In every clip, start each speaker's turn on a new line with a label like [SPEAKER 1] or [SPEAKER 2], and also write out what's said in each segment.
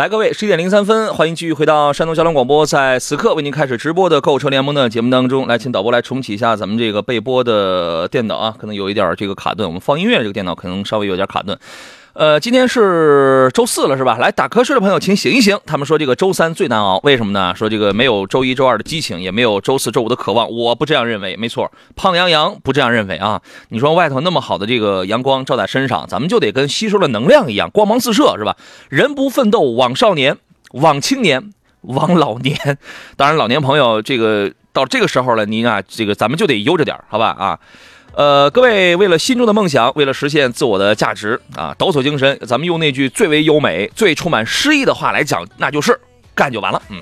[SPEAKER 1] 来，各位，十一点零三分，欢迎继续回到山东交通广播，在此刻为您开始直播的购车联盟的节目当中，来，请导播来重启一下咱们这个备播的电脑啊，可能有一点这个卡顿，我们放音乐这个电脑可能稍微有点卡顿。呃，今天是周四了，是吧？来打瞌睡的朋友，请醒一醒。他们说这个周三最难熬，为什么呢？说这个没有周一周二的激情，也没有周四周五的渴望。我不这样认为，没错，胖羊羊不这样认为啊。你说外头那么好的这个阳光照在身上，咱们就得跟吸收了能量一样，光芒四射，是吧？人不奋斗枉少年，枉青年，枉老年。当然，老年朋友这个到这个时候了，您啊，这个咱们就得悠着点，好吧？啊。呃，各位，为了心中的梦想，为了实现自我的价值啊，抖擞精神，咱们用那句最为优美、最充满诗意的话来讲，那就是干就完了。嗯。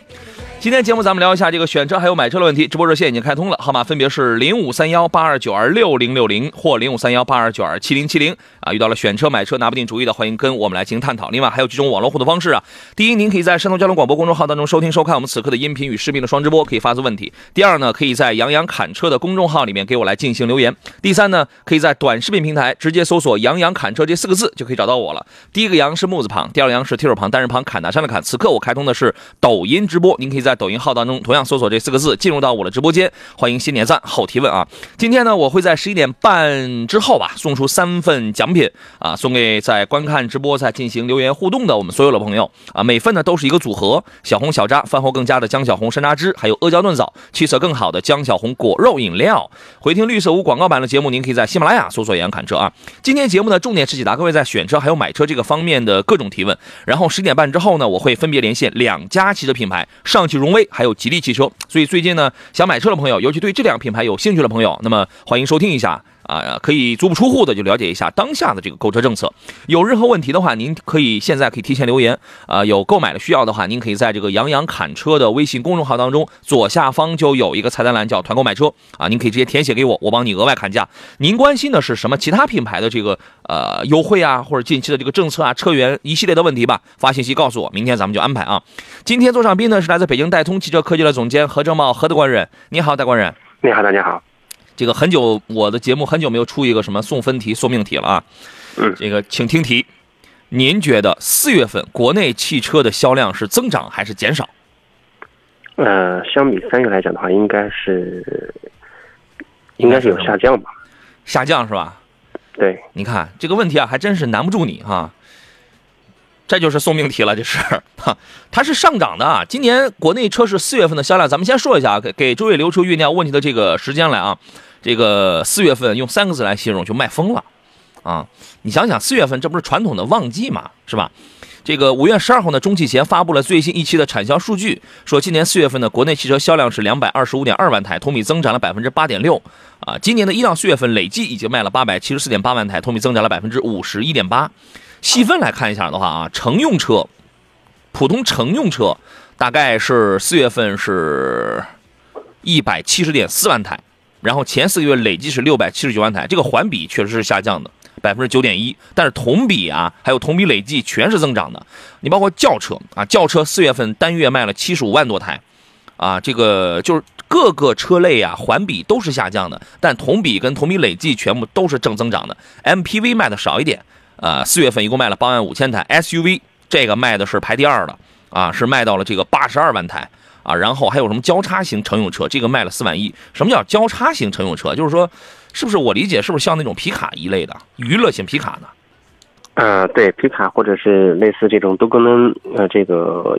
[SPEAKER 1] 今天节目咱们聊一下这个选车还有买车的问题，直播热线已经开通了，号码分别是零五三幺八二九二六零六零或零五三幺八二九二七零七零啊。遇到了选车买车拿不定主意的，欢迎跟我们来进行探讨。另外还有几种网络互动方式啊。第一，您可以在山东交通广播公众号当中收听收看我们此刻的音频与视频的双直播，可以发出问题。第二呢，可以在杨洋侃车的公众号里面给我来进行留言。第三呢，可以在短视频平台直接搜索“杨洋侃车”这四个字就可以找到我了。第一个杨是木字旁，第二个杨是提手旁，单人旁，侃大山的侃。此刻我开通的是抖音直播，您可以在在抖音号当中。同样搜索这四个字，进入到我的直播间，欢迎先点赞后提问啊！今天呢，我会在十一点半之后吧，送出三份奖品啊，送给在观看直播、在进行留言互动的我们所有的朋友啊。每份呢都是一个组合：小红小扎饭后更佳的姜小红山楂汁，还有阿胶炖枣，气色更好的姜小红果肉饮料。回听绿色无广告版的节目，您可以在喜马拉雅搜索“杨侃车”啊。今天节目的重点是解答各位在选车还有买车这个方面的各种提问。然后十点半之后呢，我会分别连线两家汽车品牌：上汽荣威还有吉利。汽车，所以最近呢，想买车的朋友，尤其对这两个品牌有兴趣的朋友，那么欢迎收听一下。啊，可以足不出户的就了解一下当下的这个购车政策。有任何问题的话，您可以现在可以提前留言。啊，有购买的需要的话，您可以在这个杨洋侃车的微信公众号当中左下方就有一个菜单栏叫团购买车啊，您可以直接填写给我，我帮你额外砍价。您关心的是什么？其他品牌的这个呃优惠啊，或者近期的这个政策啊，车源一系列的问题吧，发信息告诉我，明天咱们就安排啊。今天坐上宾呢是来自北京戴通汽车科技的总监何正茂何大官人，你好，大官人。
[SPEAKER 2] 你好，大家好。
[SPEAKER 1] 这个很久，我的节目很久没有出一个什么送分题、送命题了啊。
[SPEAKER 2] 嗯，
[SPEAKER 1] 这个请听题，您觉得四月份国内汽车的销量是增长还是减少？
[SPEAKER 2] 呃，相比三月来讲的话，应该是应该是有下降吧？
[SPEAKER 1] 下降是吧？
[SPEAKER 2] 对，
[SPEAKER 1] 你看这个问题啊，还真是难不住你哈。这就是送命题了，这是 哈，它是上涨的啊。今年国内车市四月份的销量，咱们先说一下啊，给给诸位留出酝酿问题的这个时间来啊。这个四月份用三个字来形容就卖疯了，啊，你想想四月份这不是传统的旺季嘛，是吧？这个五月十二号呢，中汽协发布了最新一期的产销数据，说今年四月份的国内汽车销量是两百二十五点二万台，同比增长了百分之八点六，啊，今年的一到四月份累计已经卖了八百七十四点八万台，同比增长了百分之五十一点八。细分来看一下的话啊，乘用车，普通乘用车大概是四月份是一百七十点四万台。然后前四个月累计是六百七十九万台，这个环比确实是下降的百分之九点一，但是同比啊，还有同比累计全是增长的。你包括轿车啊，轿车四月份单月卖了七十五万多台，啊，这个就是各个车类啊，环比都是下降的，但同比跟同比累计全部都是正增长的。MPV 卖的少一点，啊，四月份一共卖了八万五千台，SUV 这个卖的是排第二的，啊，是卖到了这个八十二万台。啊，然后还有什么交叉型乘用车？这个卖了四万一。什么叫交叉型乘用车？就是说，是不是我理解是不是像那种皮卡一类的娱乐型皮卡呢？
[SPEAKER 2] 呃，对，皮卡或者是类似这种多功能呃，这个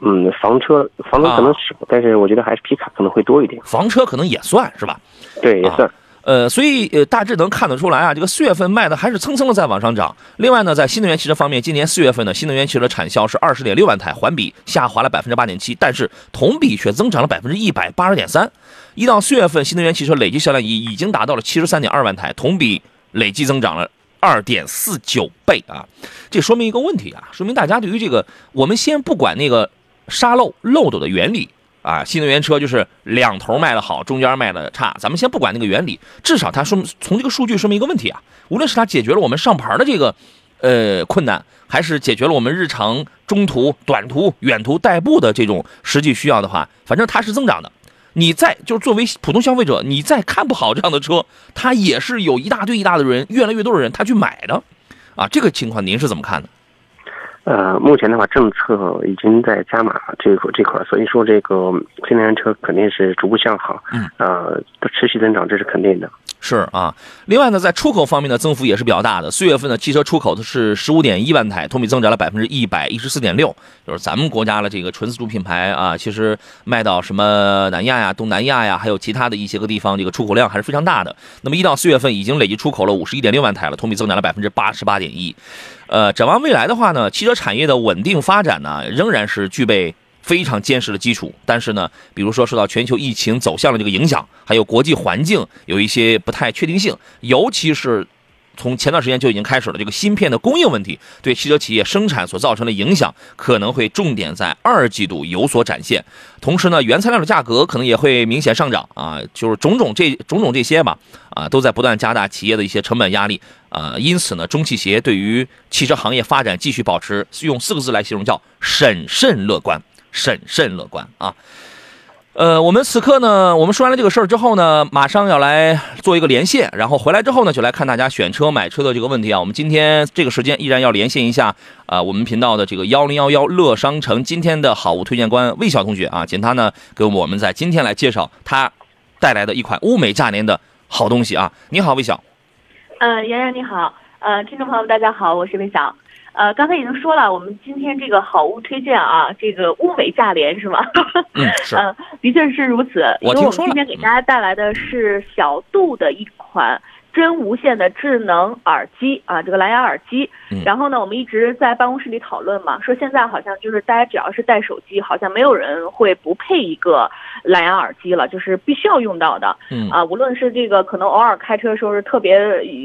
[SPEAKER 2] 嗯，房车，房车可能少，但是我觉得还是皮卡可能会多一点。
[SPEAKER 1] 房车可能也算是吧？
[SPEAKER 2] 对，也算。
[SPEAKER 1] 呃，所以呃，大致能看得出来啊，这个四月份卖的还是蹭蹭的在往上涨。另外呢，在新能源汽车方面，今年四月份呢新能源汽车产销是二十点六万台，环比下滑了百分之八点七，但是同比却增长了百分之一百八十点三。一到四月份，新能源汽车累计销量已已经达到了七十三点二万台，同比累计增长了二点四九倍啊。这说明一个问题啊，说明大家对于这个，我们先不管那个沙漏漏斗的原理啊，新能源车就是两头卖的好，中间卖的差，咱们先不管那个原理，至少它说从这个数据说明一个问题啊，无论是它解决了我们上牌的这个呃困难，还是解决了我们日常中途、短途、远途代步的这种实际需要的话，反正它是增长的。你再就是作为普通消费者，你再看不好这样的车，它也是有一大堆一大的人，越来越多的人他去买的，啊，这个情况您是怎么看的？
[SPEAKER 2] 呃，目前的话，政策已经在加码这个这块，所以说这个新能源车肯定是逐步向好，
[SPEAKER 1] 嗯，
[SPEAKER 2] 呃，持续增长，这是肯定的。
[SPEAKER 1] 是啊，另外呢，在出口方面的增幅也是比较大的。四月份的汽车出口的是十五点一万台，同比增长了百分之一百一十四点六。就是咱们国家的这个纯自主品牌啊，其实卖到什么南亚呀、东南亚呀，还有其他的一些个地方，这个出口量还是非常大的。那么一到四月份已经累计出口了五十一点六万台了，同比增长了百分之八十八点一。呃，展望未来的话呢，汽车产业的稳定发展呢，仍然是具备。非常坚实的基础，但是呢，比如说受到全球疫情走向的这个影响，还有国际环境有一些不太确定性，尤其是从前段时间就已经开始了这个芯片的供应问题，对汽车企业生产所造成的影响，可能会重点在二季度有所展现。同时呢，原材料的价格可能也会明显上涨啊，就是种种这种种这些吧，啊，都在不断加大企业的一些成本压力啊。因此呢，中汽协对于汽车行业发展继续保持用四个字来形容叫审慎乐观。审慎乐观啊，呃，我们此刻呢，我们说完了这个事儿之后呢，马上要来做一个连线，然后回来之后呢，就来看大家选车买车的这个问题啊。我们今天这个时间依然要连线一下啊，我们频道的这个幺零幺幺乐商城今天的好物推荐官魏晓同学啊，请他呢给我们在今天来介绍他带来的一款物美价廉的好东西啊。你好，魏晓。
[SPEAKER 3] 呃，妍妍你好，呃，听众朋友们大家好，我是魏晓。呃，刚才已经说了，我们今天这个好物推荐啊，这个物美价廉是吗？
[SPEAKER 1] 嗯，是。
[SPEAKER 3] 嗯，的确是如此。
[SPEAKER 1] 我
[SPEAKER 3] 听说了。今天给大家带来的是小度的一款真无线的智能耳机啊，这个蓝牙耳机。
[SPEAKER 1] 嗯。
[SPEAKER 3] 然后呢，我们一直在办公室里讨论嘛，说现在好像就是大家只要是带手机，好像没有人会不配一个蓝牙耳机了，就是必须要用到的。
[SPEAKER 1] 嗯。
[SPEAKER 3] 啊，无论是这个可能偶尔开车的时候是特别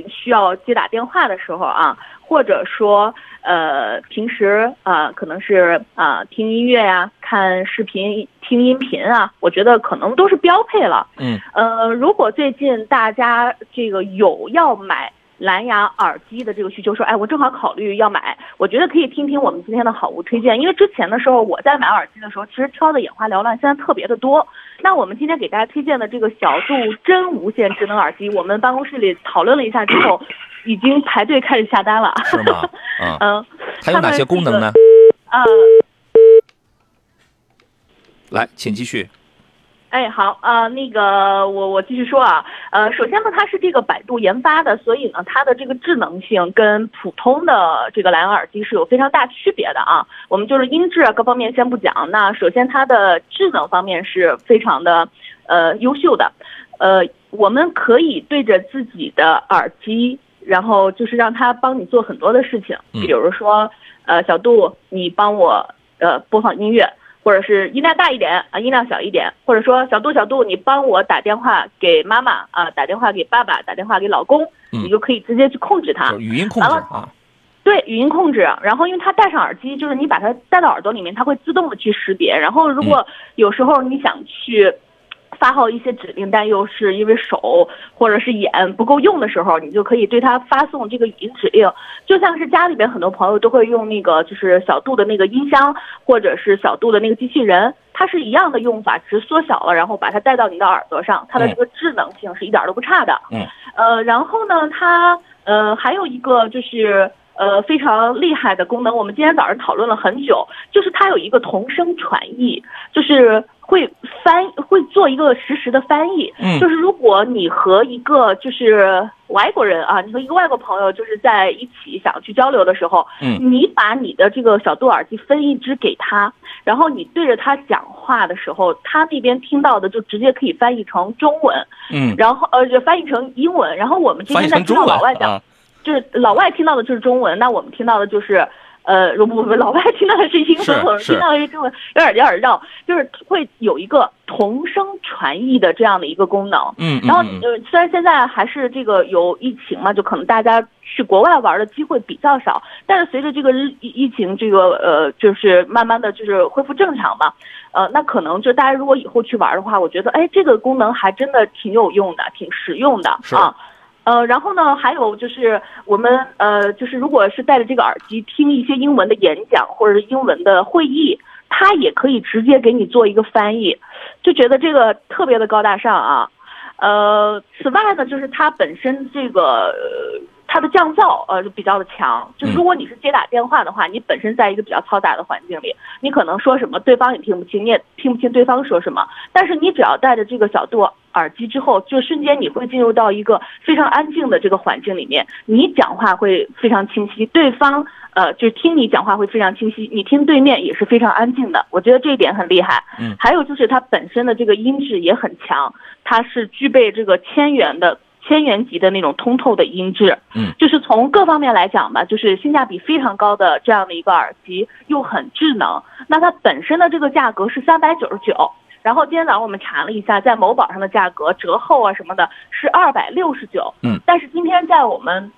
[SPEAKER 3] 需要接打电话的时候啊，或者说。呃，平时啊，可能是啊，听音乐呀，看视频，听音频啊，我觉得可能都是标配了。
[SPEAKER 1] 嗯。
[SPEAKER 3] 呃，如果最近大家这个有要买蓝牙耳机的这个需求，说，哎，我正好考虑要买，我觉得可以听听我们今天的好物推荐。因为之前的时候我在买耳机的时候，其实挑的眼花缭乱，现在特别的多。那我们今天给大家推荐的这个小度真无线智能耳机，我们办公室里讨论了一下之后。已经排队开始下单了，
[SPEAKER 1] 是吗？嗯，还有哪些功能呢？
[SPEAKER 3] 呃，
[SPEAKER 1] 来，请继续。
[SPEAKER 3] 哎，好，呃，那个，我我继续说啊，呃，首先呢，它是这个百度研发的，所以呢，它的这个智能性跟普通的这个蓝牙耳机是有非常大区别的啊。我们就是音质啊各方面先不讲，那首先它的智能方面是非常的呃优秀的，呃，我们可以对着自己的耳机。然后就是让他帮你做很多的事情，比如说，呃，小度，你帮我呃播放音乐，或者是音量大一点啊，音量小一点，或者说小度小度，你帮我打电话给妈妈啊，打电话给爸爸，打电话给老公，你就可以直接去控制它，
[SPEAKER 1] 语音控制啊，
[SPEAKER 3] 对，语音控制。然后因为它戴上耳机，就是你把它戴到耳朵里面，它会自动的去识别。然后如果有时候你想去。发号一些指令，但又是因为手或者是眼不够用的时候，你就可以对它发送这个语音指令，就像是家里边很多朋友都会用那个就是小度的那个音箱，或者是小度的那个机器人，它是一样的用法，只是缩小了，然后把它带到你的耳朵上，它的这个智能性是一点都不差的。
[SPEAKER 1] 嗯，
[SPEAKER 3] 呃，然后呢，它呃还有一个就是呃非常厉害的功能，我们今天早上讨论了很久，就是它有一个同声传译，就是。会翻会做一个实时的翻译，
[SPEAKER 1] 嗯，
[SPEAKER 3] 就是如果你和一个就是外国人啊，你和一个外国朋友就是在一起想去交流的时候，
[SPEAKER 1] 嗯，
[SPEAKER 3] 你把你的这个小度耳机分一只给他，然后你对着他讲话的时候，他那边听到的就直接可以翻译成中文，
[SPEAKER 1] 嗯，
[SPEAKER 3] 然后呃就翻译成英文，然后我们这边在听到老外讲，就是老外听到的就是中文，那我们听到的就是。呃，不不不，老外听到的是英文，听到的是中文，有点有点绕，就是会有一个同声传译的这样的一个功能。
[SPEAKER 1] 嗯，
[SPEAKER 3] 然后呃，虽然现在还是这个有疫情嘛，就可能大家去国外玩的机会比较少。但是随着这个疫疫情这个呃，就是慢慢的就是恢复正常嘛，呃，那可能就大家如果以后去玩的话，我觉得哎，这个功能还真的挺有用的，挺实用的啊。呃，然后呢，还有就是我们呃，就是如果是戴着这个耳机听一些英文的演讲或者是英文的会议，它也可以直接给你做一个翻译，就觉得这个特别的高大上啊。呃，此外呢，就是它本身这个它的降噪呃就比较的强，就如果你是接打电话的话，你本身在一个比较嘈杂的环境里，你可能说什么对方也听不清，你也听不清对方说什么，但是你只要戴着这个小度耳机之后，就瞬间你会进入到一个非常安静的这个环境里面，你讲话会非常清晰，对方呃就是听你讲话会非常清晰，你听对面也是非常安静的，我觉得这一点很厉害。
[SPEAKER 1] 嗯。
[SPEAKER 3] 还有就是它本身的这个音质也很强，它是具备这个千元的千元级的那种通透的音质。
[SPEAKER 1] 嗯，
[SPEAKER 3] 就是从各方面来讲吧，就是性价比非常高的这样的一个耳机，又很智能。那它本身的这个价格是三百九十九。然后今天早上我们查了一下，在某宝上的价格折后啊什么的，是二百六十九。
[SPEAKER 1] 嗯，
[SPEAKER 3] 但是今天在我们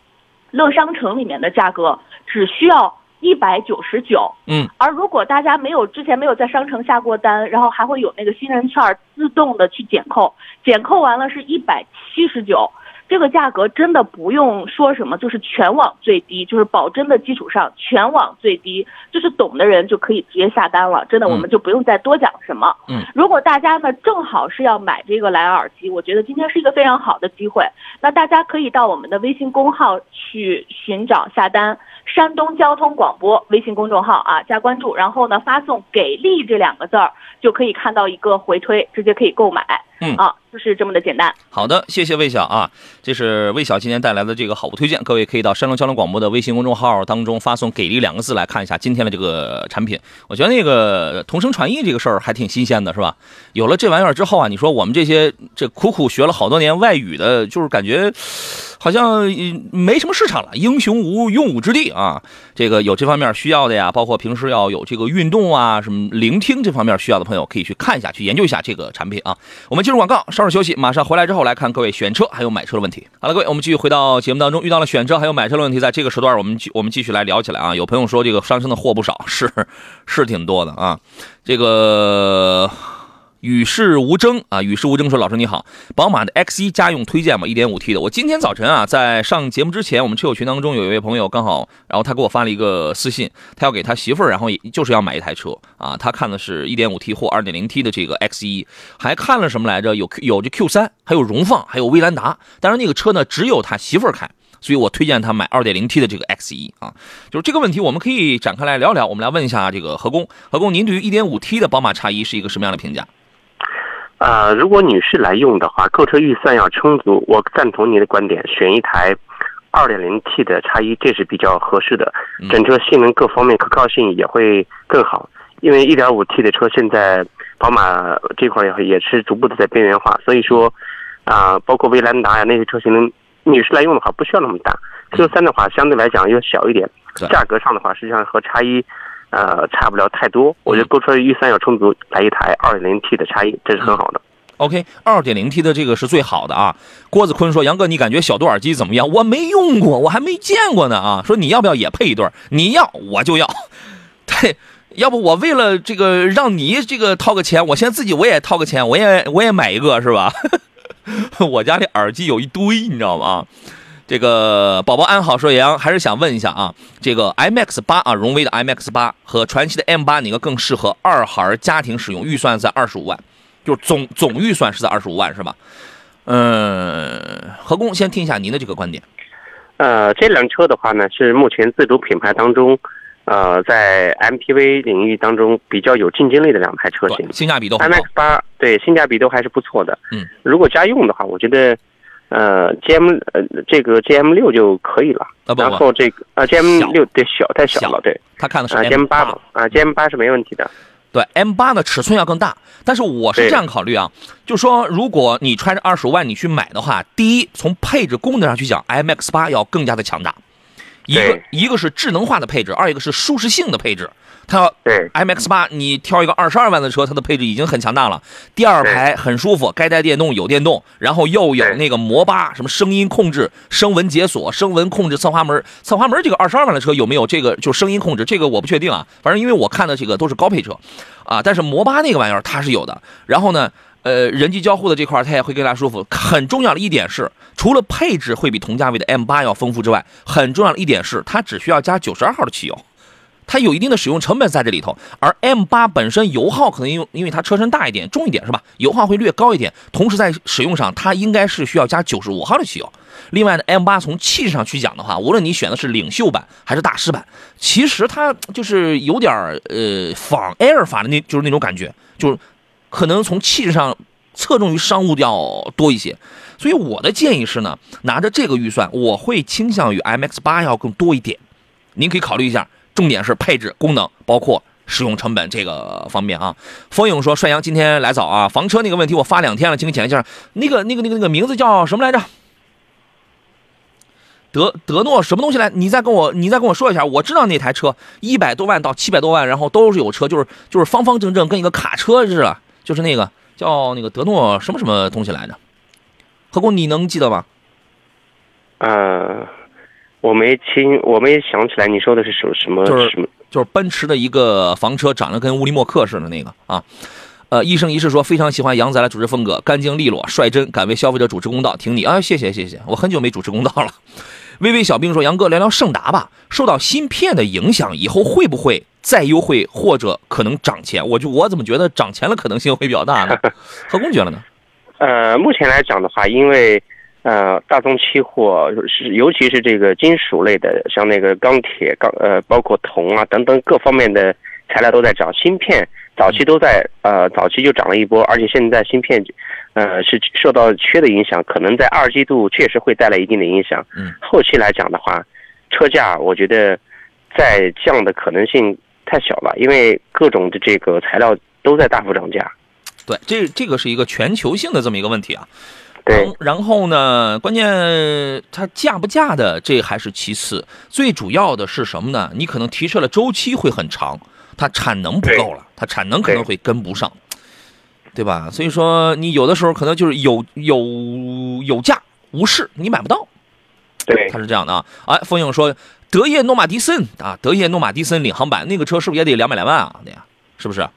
[SPEAKER 3] 乐商城里面的价格只需要一百九十九。
[SPEAKER 1] 嗯，
[SPEAKER 3] 而如果大家没有之前没有在商城下过单，然后还会有那个新人券自动的去减扣，减扣完了是一百七十九。这个价格真的不用说什么，就是全网最低，就是保真的基础上全网最低，就是懂的人就可以直接下单了。真的，
[SPEAKER 1] 嗯
[SPEAKER 3] 我们就不用再多讲什么。
[SPEAKER 1] 嗯，
[SPEAKER 3] 如果大家呢正好是要买这个蓝牙耳机，我觉得今天是一个非常好的机会。那大家可以到我们的微信公号去寻找下单，山东交通广播微信公众号啊，加关注，然后呢发送“给力”这两个字儿，就可以看到一个回推，直接可以购买。
[SPEAKER 1] 嗯
[SPEAKER 3] 啊，就是这么的简单。
[SPEAKER 1] 好的，谢谢魏晓啊，这是魏晓今天带来的这个好物推荐，各位可以到山东交通广播的微信公众号当中发送“给力”两个字来看一下今天的这个产品。我觉得那个同声传译这个事儿还挺新鲜的，是吧？有了这玩意儿之后啊，你说我们这些这苦苦学了好多年外语的，就是感觉好像呃没什么市场了，英雄无用武之地啊。这个有这方面需要的呀，包括平时要有这个运动啊，什么聆听这方面需要的朋友，可以去看一下，去研究一下这个产品啊。我们进入广告，稍事休息，马上回来之后来看各位选车还有买车的问题。好了，各位，我们继续回到节目当中，遇到了选车还有买车的问题，在这个时段我们继我们继续来聊起来啊。有朋友说这个上升的货不少，是是挺多的啊。这个与世无争啊，与世无争说老师你好，宝马的 X 1家用推荐吗？1.5T 的。我今天早晨啊，在上节目之前，我们车友群当中有一位朋友刚好，然后他给我发了一个私信，他要给他媳妇儿，然后就是要买一台车啊，他看的是 1.5T 或 2.0T 的这个 X 1还看了什么来着？有有这 Q3，还有荣放，还有威兰达。但是那个车呢，只有他媳妇儿开。所以我推荐他买 2.0T 的这个 X 1啊，就是这个问题，我们可以展开来聊聊。我们来问一下这个何工，何工，您对于 1.5T 的宝马 X1 是一个什么样的评价？
[SPEAKER 2] 啊、如果女士来用的话，购车预算要充足，我赞同您的观点，选一台 2.0T 的叉一，这是比较合适的
[SPEAKER 1] 嗯，
[SPEAKER 2] 整车性能各方面可靠性也会更好。因为 1.5T 的车现在宝马这块也也是逐步的在边缘化，所以说啊、包括威兰达呀那些车型能女士来用的话，不需要那么大。Q3 的话相对来讲又小一点，价格上的话实际上和叉一。呃，差不了太多。我觉得
[SPEAKER 1] 嗯
[SPEAKER 2] 购车预算要充足，来一台 2.0T 的差异，这是很好的。
[SPEAKER 1] OK，二点零 T 的这个是最好的啊。郭子坤说：“杨哥，你感觉小度耳机怎么样？我没用过，我还没见过呢啊。说你要不要也配一对？你要我就要。对，要不我为了这个让你这个掏个钱，我现在自己我也掏个钱，我也我也买一个是吧？我家里耳机有一堆，你知道吗？这个宝宝安好说杨还是想问一下啊，这个 IMAX 八啊，荣威的 IMAX 八和传祺的 M 八哪个更适合二孩家庭使用？预算在二十五万，就是总总预算是在二十五万是吧？嗯，何工先听一下您的这个观点。
[SPEAKER 2] 呃，这辆车的话呢，是目前自主品牌当中，呃，在 MPV 领域当中比较有竞争力的两台车型，。
[SPEAKER 1] 性价比都很高
[SPEAKER 2] IMAX。八对性价比都还是不错的。
[SPEAKER 1] 嗯，
[SPEAKER 2] 如果家用的话，我觉得，呃，GM 呃这个 GM 六就可以了。
[SPEAKER 1] 啊不不，
[SPEAKER 2] 然后这个啊 GM 六对小太小
[SPEAKER 1] 小
[SPEAKER 2] 了，对
[SPEAKER 1] 他看的是
[SPEAKER 2] 啊 GM 八啊 GM 八是没问题的。
[SPEAKER 1] 对 M 八的尺寸要更大，但是我是这样考虑啊，就说如果你揣着二十万你去买的话，第一从配置功能上去讲，MX 八要更加的强大，一个一个是智能化的配置，二一个是舒适性的配置。它要
[SPEAKER 2] 对
[SPEAKER 1] MX 八，你挑一个二十二万的车，它的配置已经很强大了。第二排很舒服，该带电动有电动，然后又有那个摩巴什么声音控制、声纹解锁、声纹控制侧滑门。侧滑门这个二十二万的车有没有这个就声音控制？这个我不确定啊。反正因为我看的这个都是高配车，啊，但是摩巴那个玩意儿它是有的。然后呢，呃，人机交互的这块它也会更加舒服。很重要的一点是，除了配置会比同价位的 M 八要丰富之外，很重要的一点是它只需要加九十二号的汽油。它有一定的使用成本在这里头，而 M 八本身油耗可能因为因为它车身大一点、重一点是吧？油耗会略高一点，同时在使用上它应该是需要加九十五号的汽油。另外呢，M 八从气势上去讲的话，无论你选的是领袖版还是大师版，其实它就是有点呃仿 Air 法的那就是那种感觉，就是可能从气质上侧重于商务要多一些。所以我的建议是呢，拿着这个预算，我会倾向于 MX 八要更多一点。您可以考虑一下，重点是配置、功能，包括使用成本这个方面啊。风影说：“帅阳今天来早啊，房车那个问题我发两天了，请你讲一下。那个、那个、那个、那个名字叫什么来着？德德诺什么东西来？你再跟我，你再跟我说一下。我知道那台车一百多万到七百多万，然后都是有车，就是就是方方正正，跟一个卡车似的，就是那个叫那个德诺什么什么东西来着？何工，你能记得吗？
[SPEAKER 2] 呃，我没听，我没想起来你说的是什什么
[SPEAKER 1] 就是
[SPEAKER 2] 什么。
[SPEAKER 1] 就是奔驰的一个房车，长得跟乌力莫克似的那个啊。呃，一生一世说非常喜欢杨仔的主持风格，干净利落、率真，敢为消费者主持公道。挺你啊，谢谢谢谢，我很久没主持公道了。微微小兵说：“杨哥，聊聊胜达吧。受到芯片的影响，以后会不会再优惠，或者可能涨钱？我就我怎么觉得涨钱的可能性会比较大呢？何工觉得呢？
[SPEAKER 2] 呃，目前来讲的话，因为呃，大宗期货是尤其是这个金属类的，像那个钢铁、钢呃，包括铜啊等等各方面的材料都在涨，芯片早期都在呃早期就涨了一波，而且现在芯片呃是受到缺的影响，可能在二季度确实会带来一定的影响。
[SPEAKER 1] 嗯，
[SPEAKER 2] 后期来讲的话，车价我觉得再降的可能性太小了，因为各种的这个材料都在大幅涨价。
[SPEAKER 1] 对，这这个是一个全球性的这么一个问题啊。
[SPEAKER 2] 对
[SPEAKER 1] 然，后呢，关键它价不价的这还是其次，最主要的是什么呢？你可能提车的周期会很长，它产能不够了，它产能可能会跟不上，对吧？所以说你有的时候可能就是有有有价无市，你买不到，
[SPEAKER 2] 对
[SPEAKER 1] 它，是这样的啊。哎，风影说德业诺马迪森啊，德业诺马迪森领航版那个车是不是也得两百来万啊？那呀，是不是？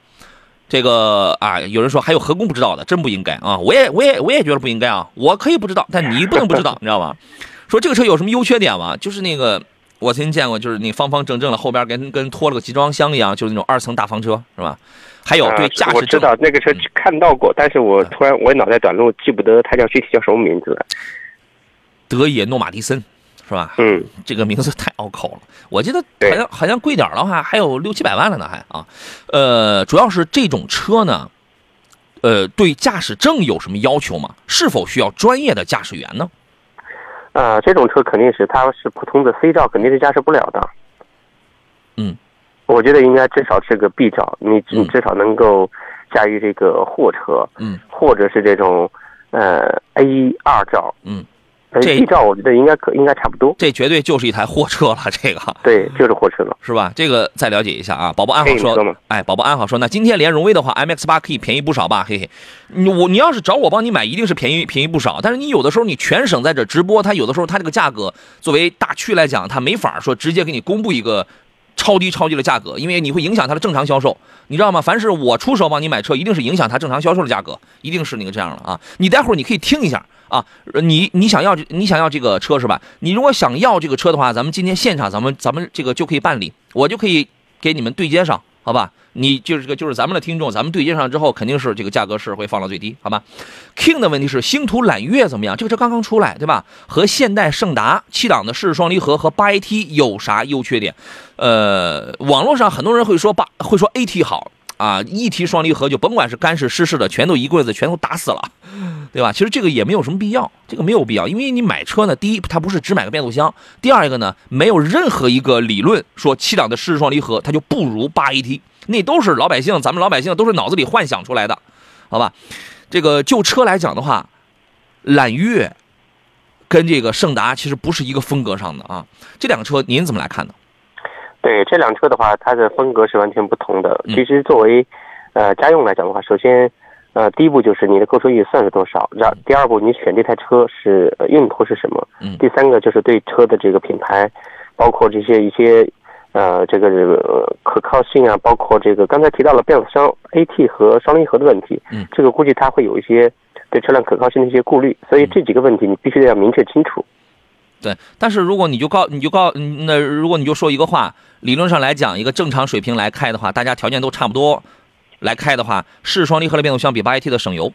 [SPEAKER 1] 这个啊，有人说还有何工不知道的，真不应该啊！我也我也我也觉得不应该啊！我可以不知道，但你不能不知道，你知道吗？说这个车有什么优缺点吗？就是那个我曾经见过，就是那方方正正的，后边跟跟拖了个集装箱一样，就是那种二层大房车，是吧？还有对
[SPEAKER 2] 啊
[SPEAKER 1] 驾驶证，
[SPEAKER 2] 我知道那个车看到过，但是我突然我脑袋短路，记不得它叫具体叫什么名字了。
[SPEAKER 1] 德野诺马迪森，是吧？
[SPEAKER 2] 嗯，
[SPEAKER 1] 这个名字太拗口了，我记得好像好像贵点儿的话还有六七百万了呢，还啊，呃，主要是这种车呢，呃，对驾驶证有什么要求吗？是否需要专业的驾驶员呢？
[SPEAKER 2] 啊，这种车肯定是它是普通的 C 照，肯定是驾驶不了的。
[SPEAKER 1] 嗯，
[SPEAKER 2] 我觉得应该至少是个 B 照，你至少能够驾驭这个货车，
[SPEAKER 1] 嗯。
[SPEAKER 2] 或者是这种呃 A 二照，
[SPEAKER 1] 嗯，
[SPEAKER 2] 呃
[SPEAKER 1] 这
[SPEAKER 2] 一照我觉得应该可应该差不多。
[SPEAKER 1] 这绝对就是一台货车了，这个
[SPEAKER 2] 对，就是货车了。
[SPEAKER 1] 是吧？这个再了解一下啊。宝宝安好说，哎，宝宝安好说，那今天连荣威的话，MX 八可以便宜不少吧？嘿嘿，你我你要是找我帮你买，一定是便宜便宜不少。但是你有的时候你全省在这直播，它有的时候它这个价格作为大区来讲，它没法说直接给你公布一个超低超低的价格，因为你会影响它的正常销售，你知道吗？凡是我出手帮你买车，一定是影响它正常销售的价格，一定是那个这样的啊。你待会儿你可以听一下啊，你你想要你想要这个车是吧？你如果想要这个车的话，咱们今天现场咱们咱们这个就可以办理，我就可以给你们对接上，好吧？你就是个就是咱们的听众，咱们对接上之后，肯定是这个价格是会放到最低，好吧？King 的问题是星途揽月怎么样？这个车刚刚出来，对吧？和现代胜达七档的湿式双离合和八 AT 有啥优缺点？呃，网络上很多人会说八会说 AT 好啊，一提双离合就甭管是干式湿式的，全都一棍子全都打死了。对吧？其实这个也没有什么必要，这个没有必要，因为你买车呢，第一，它不是只买个变速箱；第二一个呢，没有任何一个理论说七档的湿式双离合它就不如八 AT，那都是老百姓，咱们老百姓都是脑子里幻想出来的，好吧？这个就车来讲的话，揽月跟这个胜达其实不是一个风格上的啊。这两个车您怎么来看呢？
[SPEAKER 2] 对这辆车的话，它的风格是完全不同的。
[SPEAKER 1] 嗯
[SPEAKER 2] 其实作为呃家用来讲的话，首先呃第一步就是你的购车预算是多少，然后第二步你选这台车是、呃、用途是什么，
[SPEAKER 1] 嗯
[SPEAKER 2] 第三个就是对车的这个品牌，包括这些一些呃这个这个可靠性啊，包括这个刚才提到了变速箱 AT 和双离合的问题，
[SPEAKER 1] 嗯
[SPEAKER 2] 这个估计它会有一些对车辆可靠性的一些顾虑，所以这几个问题你必须得要明确清楚。
[SPEAKER 1] 对，但是如果你就告你就告嗯那如果你就说一个话，理论上来讲，一个正常水平来开的话，大家条件都差不多，来开的话，是双离合的变速箱比八 AT 的省油。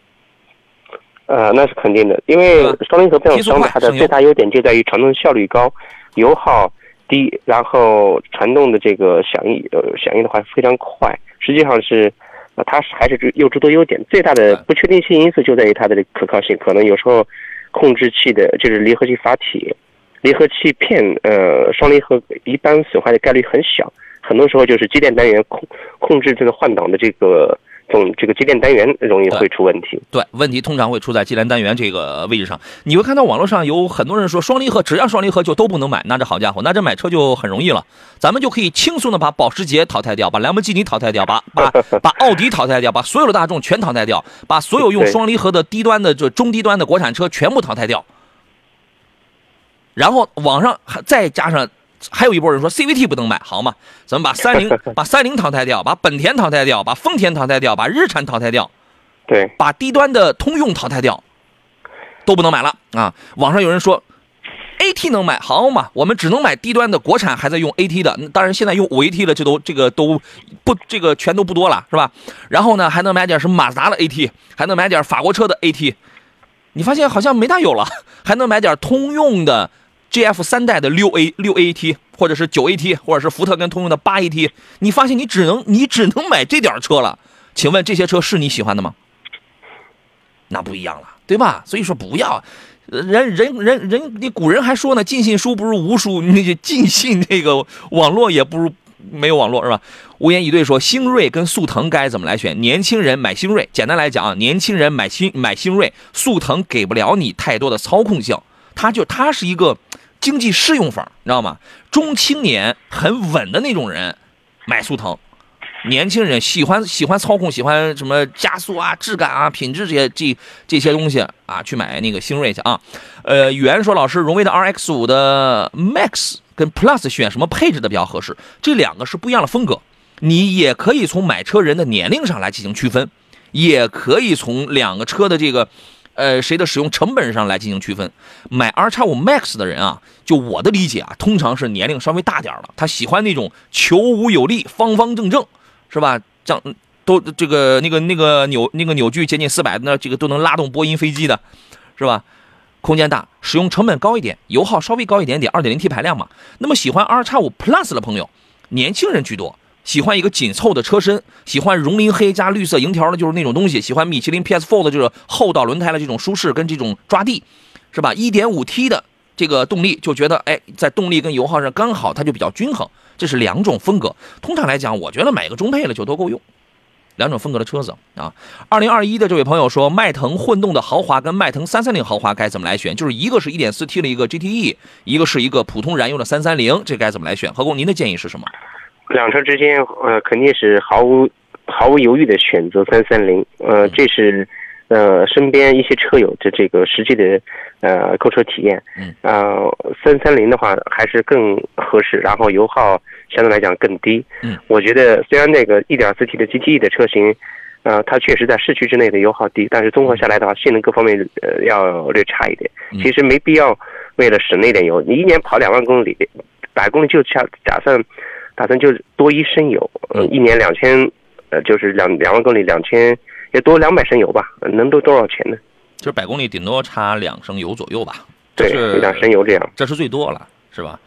[SPEAKER 2] 呃，那是肯定的，因为双离合变速箱它的最大优点就在于传动效率高，油耗低，然后传动的这个响应呃响应的话非常快，实际上是。呃，它是还是有诸多优点，最大的不确定性因素就在于它的可靠性，可能有时候控制器的就是离合器阀体、离合器片，呃，双离合一般损坏的概率很小，很多时候就是机电单元控控制这个换挡的这个总这个机电单元容易会出问题。
[SPEAKER 1] 对，问题通常会出在机电单元这个位置上。你会看到网络上有很多人说双离合，只要双离合就都不能买，那这好家伙，那这买车就很容易了，咱们就可以轻松的把保时捷淘汰掉，把兰博基尼淘汰掉，把把把奥迪淘汰掉，把所有的大众全淘汰掉，把所有用双离合的低端的这中低端的国产车全部淘汰掉。然后网上还再加上，还有一波人说 CVT 不能买，好嘛？咱们把三菱 把三菱淘汰掉，把本田淘汰掉，把丰田淘汰掉，把日产淘汰掉。
[SPEAKER 2] 对，
[SPEAKER 1] 把低端的通用淘汰掉，都不能买了啊！网上有人说，AT 能买，好嘛，我们只能买低端的国产还在用 AT 的，嗯当然现在用五 AT 的这都这个都不这个全都不多了，是吧？然后呢，还能买点什么马自达的 AT，还能买点法国车的 AT，你发现好像没大有了，还能买点通用的 GF 三代的六 A 六 AT，或者是九 AT，或者是福特跟通用的八 AT，你发现你只能你只能买这点车了。请问这些车是你喜欢的吗？那不一样了，对吧？所以说不要，人人人人，你古人还说呢，尽信书不如无书，你就尽信这个网络也不如没有网络，是吧？无言以对说，星瑞跟速腾该怎么来选？年轻人买星瑞，简单来讲啊，年轻人买星买星瑞，速腾给不了你太多的操控性，它就它是一个经济适用房，你知道吗？中青年很稳的那种人买速腾。年轻人喜欢喜欢操控，喜欢什么加速啊、质感啊、品质这些这这些东西啊，去买那个星瑞去啊。呃，袁说老师，荣威的 RX 五的 Max 跟 Plus 选什么配置的比较合适？这两个是不一样的风格，你也可以从买车人的年龄上来进行区分，也可以从两个车的这个。呃，谁的使用成本上来进行区分？买 R 叉五 Max 的人啊，就我的理解啊，通常是年龄稍微大点了，他喜欢那种逑无有力、方方正正，是吧？这样都这个那个那个扭那个扭矩接近四百，那这个都能拉动波音飞机的，是吧？空间大，使用成本高一点，油耗稍微高一点点，二点零 T 排量嘛。那么喜欢 R 叉五 Plus 的朋友，年轻人居多，喜欢一个紧凑的车身，喜欢绒林黑加绿色银条的，就是那种东西，喜欢米其林 PS4 的这个厚道轮胎的这种舒适跟这种抓地，是吧？一点五 T 的这个动力就觉得，哎，在动力跟油耗上刚好，它就比较均衡。这是两种风格。通常来讲，我觉得买个中配的就都够用。两种风格的车子啊，二零二一的这位朋友说，迈腾混动的豪华跟迈腾三三零豪华该怎么来选？就是一个是一点四 T 的一个 GTE，一个是一个普通燃油的三三零，这该怎么来选？何工，您的建议是什么？
[SPEAKER 2] 两车之间，呃，肯定是毫无毫无犹豫的选择三三零，呃，这是呃身边一些车友的这个实际的呃购车体验。
[SPEAKER 1] 嗯。
[SPEAKER 2] 呃，三三零的话还是更合适，然后油耗相对来讲更低。
[SPEAKER 1] 嗯。
[SPEAKER 2] 我觉得虽然那个一点四 T 的 GTE 的车型，呃，它确实在市区之内的油耗低，但是综合下来的话，性能各方面呃要略差一点。
[SPEAKER 1] 嗯
[SPEAKER 2] 其实没必要为了省那点油，你一年跑两万公里，百公里就差打算。打算就多一升油，呃，
[SPEAKER 1] 嗯
[SPEAKER 2] 一年两千，呃，就是两两万公里两千，也多两百升油吧，呃能多多少钱呢？
[SPEAKER 1] 就是百公里顶多差两升油左右吧，
[SPEAKER 2] 对，两升油这样。
[SPEAKER 1] 这是最多了，是吧？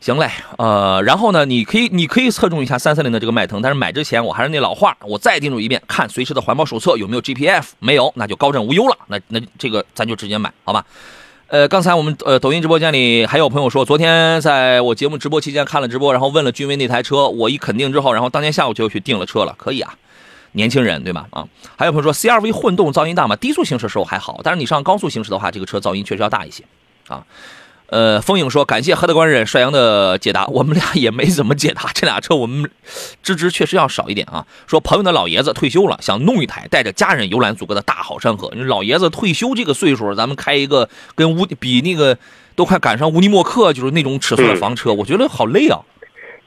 [SPEAKER 1] 行嘞，呃，然后呢，你可以你可以侧重一下三三零的这个迈腾，但是买之前我还是那老话，我再叮嘱一遍，看随时的环保手册有没有 GPF，没有那就高枕无忧了，那那这个咱就直接买，好吧？呃，刚才我们呃抖音直播间里还有朋友说，昨天在我节目直播期间看了直播，然后问了君威那台车，我一肯定之后，然后当天下午就去订了车了，可以啊，年轻人对吧？啊，还有朋友说 CRV 混动噪音大吗？低速行驶时候还好，但是你上高速行驶的话，这个车噪音确实要大一些。啊。呃，风影说感谢何德官人帅阳的解答，我们俩也没怎么解答这俩车，我们知之确实要少一点啊。说朋友的老爷子退休了，想弄一台带着家人游览祖国的大好山河。老爷子退休这个岁数，咱们开一个跟乌比那个都快赶上乌尼莫克就是那种尺寸的房车，我觉得好累啊。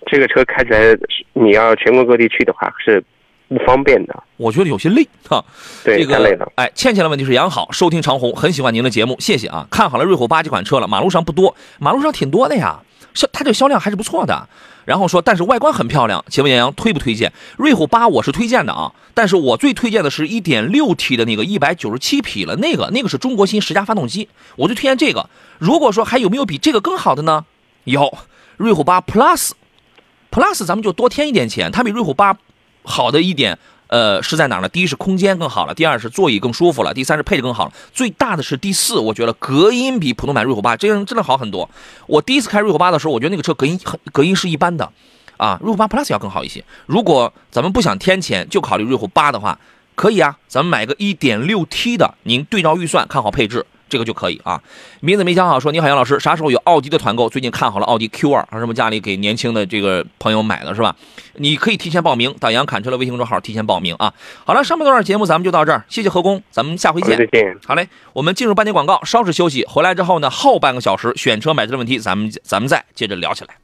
[SPEAKER 2] 这个车开起来，你要全国各地去的话是。不方便的，
[SPEAKER 1] 我觉得有些累哈。
[SPEAKER 2] 对，
[SPEAKER 1] 太
[SPEAKER 2] 累了。
[SPEAKER 1] 哎，倩倩的问题是杨好，收听长虹，很喜欢您的节目，谢谢啊。看好了瑞虎八这款车了，马路上不多，马路上挺多的呀，销它这销量还是不错的。然后说，但是外观很漂亮，请问杨洋推不推荐瑞虎八？我是推荐的啊，但是我最推荐的是一点六 T 的那个一百九十七匹了，那个那个是中国新十佳发动机，我就推荐这个。如果说还有没有比这个更好的呢？有，瑞虎八 Plus，Plus 咱们就多添一点钱，它比瑞虎八。好的一点，呃，是在哪呢？第一是空间更好了，第二是座椅更舒服了，第三是配置更好了，最大的是第四，我觉得隔音比普通版瑞虎八这样真的好很多。我第一次开瑞虎八的时候，我觉得那个车隔音很隔音是一般的，啊，瑞虎八 Plus 要更好一些。如果咱们不想添钱，就考虑瑞虎八的话，可以啊，咱们买个 1.6T 的，您对照预算，看好配置。这个就可以啊，名字没想好。说你好，杨老师，啥时候有奥迪的团购？最近看好了奥迪 Q 二，什么家里给年轻的这个朋友买的是吧？你可以提前报名，到杨侃车的微信公众号提前报名啊。好了，上半段节目咱们就到这儿，谢谢何工，咱们下回见。
[SPEAKER 2] 再见。
[SPEAKER 1] 好嘞，我们进入半点广告，稍事休息，回来之后呢，后半个小时选车买车的问题，咱们咱们再接着聊起来。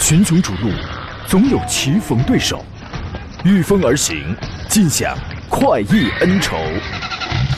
[SPEAKER 4] 群雄逐鹿，总有棋逢对手，御风而行，尽享快意恩仇。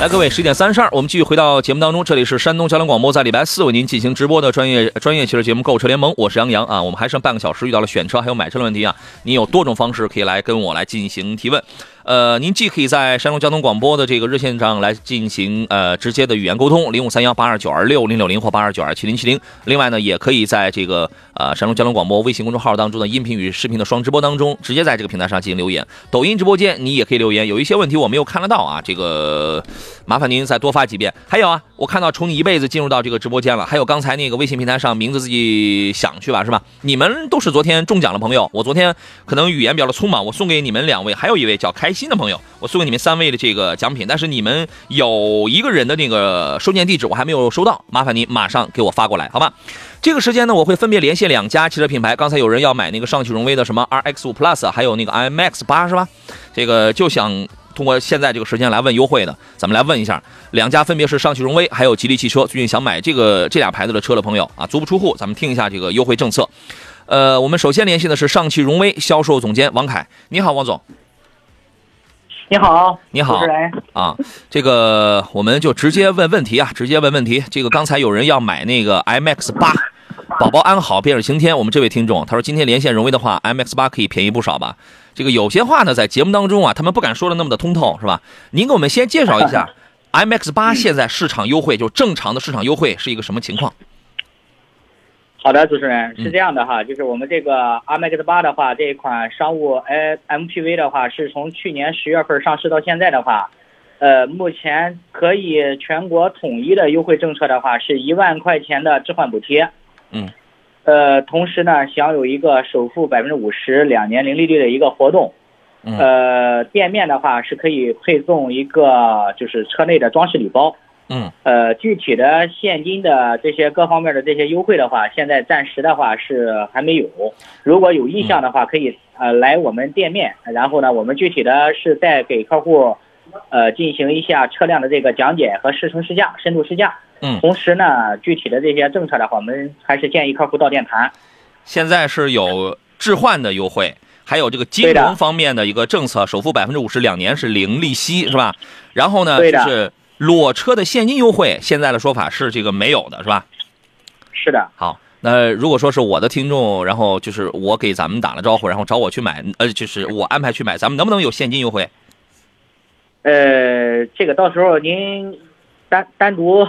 [SPEAKER 1] 来，各位，十一点三十二，我们继续回到节目当中。这里是山东交通广播，在礼拜四为您进行直播的专业专业汽车节目《购车联盟》，我是杨洋啊。我们还剩半个小时，遇到了选车还有买车的问题啊，你有多种方式可以来跟我来进行提问。呃，您既可以在山东交通广播的这个热线上来进行呃直接的语言沟通，零五三幺八二九二六零六零或八二九二七零七零。另外呢，也可以在这个呃山东交通广播微信公众号当中的音频与视频的双直播当中，直接在这个平台上进行留言。抖音直播间你也可以留言，有一些问题我没有看得到啊，这个麻烦您再多发几遍。还有啊，我看到宠你一辈子进入到这个直播间了，还有刚才那个微信平台上名字自己想去吧，是吧？你们都是昨天中奖的朋友，我昨天可能语言比较的匆忙，我送给你们两位，还有一位叫开心新的朋友，我送。给你们三位的这个奖品，但是你们有一个人的那个收件地址我还没有收到，麻烦您马上给我发过来，好吧？这个时间呢，我会分别联系两家汽车品牌。刚才有人要买那个上汽荣威的什么 RX 五 Plus，还有那个 IMX 八，是吧？这个就想通过现在这个时间来问优惠的，咱们来问一下，两家分别是上汽荣威还有吉利汽车。最近想买这个这俩牌子的车的朋友啊，足不出户，咱们听一下这个优惠政策。呃，我们首先联系的是上汽荣威销售总监王凯，你好，王总。
[SPEAKER 5] 你好，
[SPEAKER 1] 你好，啊，这个我们就直接问问题啊，直接问问题。这个刚才有人要买那个 MX 八，宝宝安好，便是晴天。我们这位听众他说，今天连线荣威的话，MX 八可以便宜不少吧？这个有些话呢，在节目当中啊，他们不敢说的那么的通透，是吧？您给我们先介绍一下 MX 八现在市场优惠，就正常的市场优惠是一个什么情况？
[SPEAKER 5] 好的，主持人是这样的哈，就是我们这个 MX 八的话，这一款商务 A MPV 的话，是从去年十月份上市到现在的话，呃，目前可以全国统一的优惠政策的话，是一万块钱的置换补贴，
[SPEAKER 1] 嗯，
[SPEAKER 5] 呃，同时呢，享有一个首付百分之五十、两年零利率的一个活动，呃，店面的话是可以配送一个就是车内的装饰礼包。
[SPEAKER 1] 嗯，
[SPEAKER 5] 呃，具体的现金的这些各方面的这些优惠的话，现在暂时的话是还没有。如果有意向的话，可以呃来我们店面，然后呢，我们具体的是再给客户，呃进行一下车辆的这个讲解和试乘试驾、深度试驾。
[SPEAKER 1] 嗯，
[SPEAKER 5] 同时呢，具体的这些政策的话，我们还是建议客户到店谈。
[SPEAKER 1] 现在是有置换的优惠，还有这个金融方面的一个政策，首付百分之五十，两年是零利息，是吧？然后呢，就是。裸车的现金优惠，现在的说法是这个没有的，是吧？
[SPEAKER 5] 是的。
[SPEAKER 1] 好，那如果说是我的听众，然后就是我给咱们打了招呼，然后找我去买，呃，就是我安排去买，咱们能不能有现金优惠？
[SPEAKER 5] 呃，这个到时候您单单独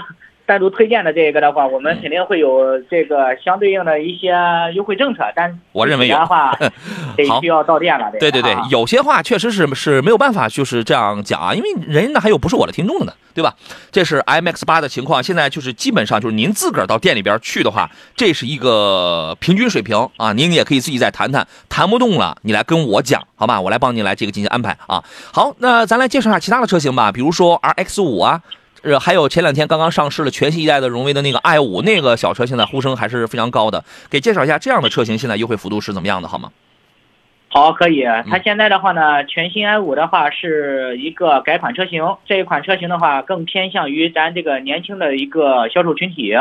[SPEAKER 5] 单独推荐的这个的话，我们肯定会有这个相对应的一些优惠政策，但
[SPEAKER 1] 我认为有
[SPEAKER 5] 的话 得需要到店了。
[SPEAKER 1] 对对对
[SPEAKER 5] 啊，
[SPEAKER 1] 有些话确实是是没有办法就是这样讲啊，因为人家那还有不是我的听众的呢，对吧？这是 IMX 八的情况，现在就是基本上就是您自个儿到店里边去的话，这是一个平均水平啊，您也可以自己再谈谈，谈不动了你来跟我讲，好吧？我来帮您来这个进行安排啊。好，那咱来介绍一下其他的车型吧，比如说 RX 五啊。呃，还有前两天刚刚上市了全新一代的荣威的那个 i 五，那个小车现在呼声还是非常高的。给介绍一下这样的车型现在优惠幅度是怎么样的，好吗？
[SPEAKER 5] 好，可以。
[SPEAKER 1] 嗯
[SPEAKER 5] 它现在的话呢，全新 i 五的话是一个改款车型，这一款车型的话更偏向于咱这个年轻的一个销售群体。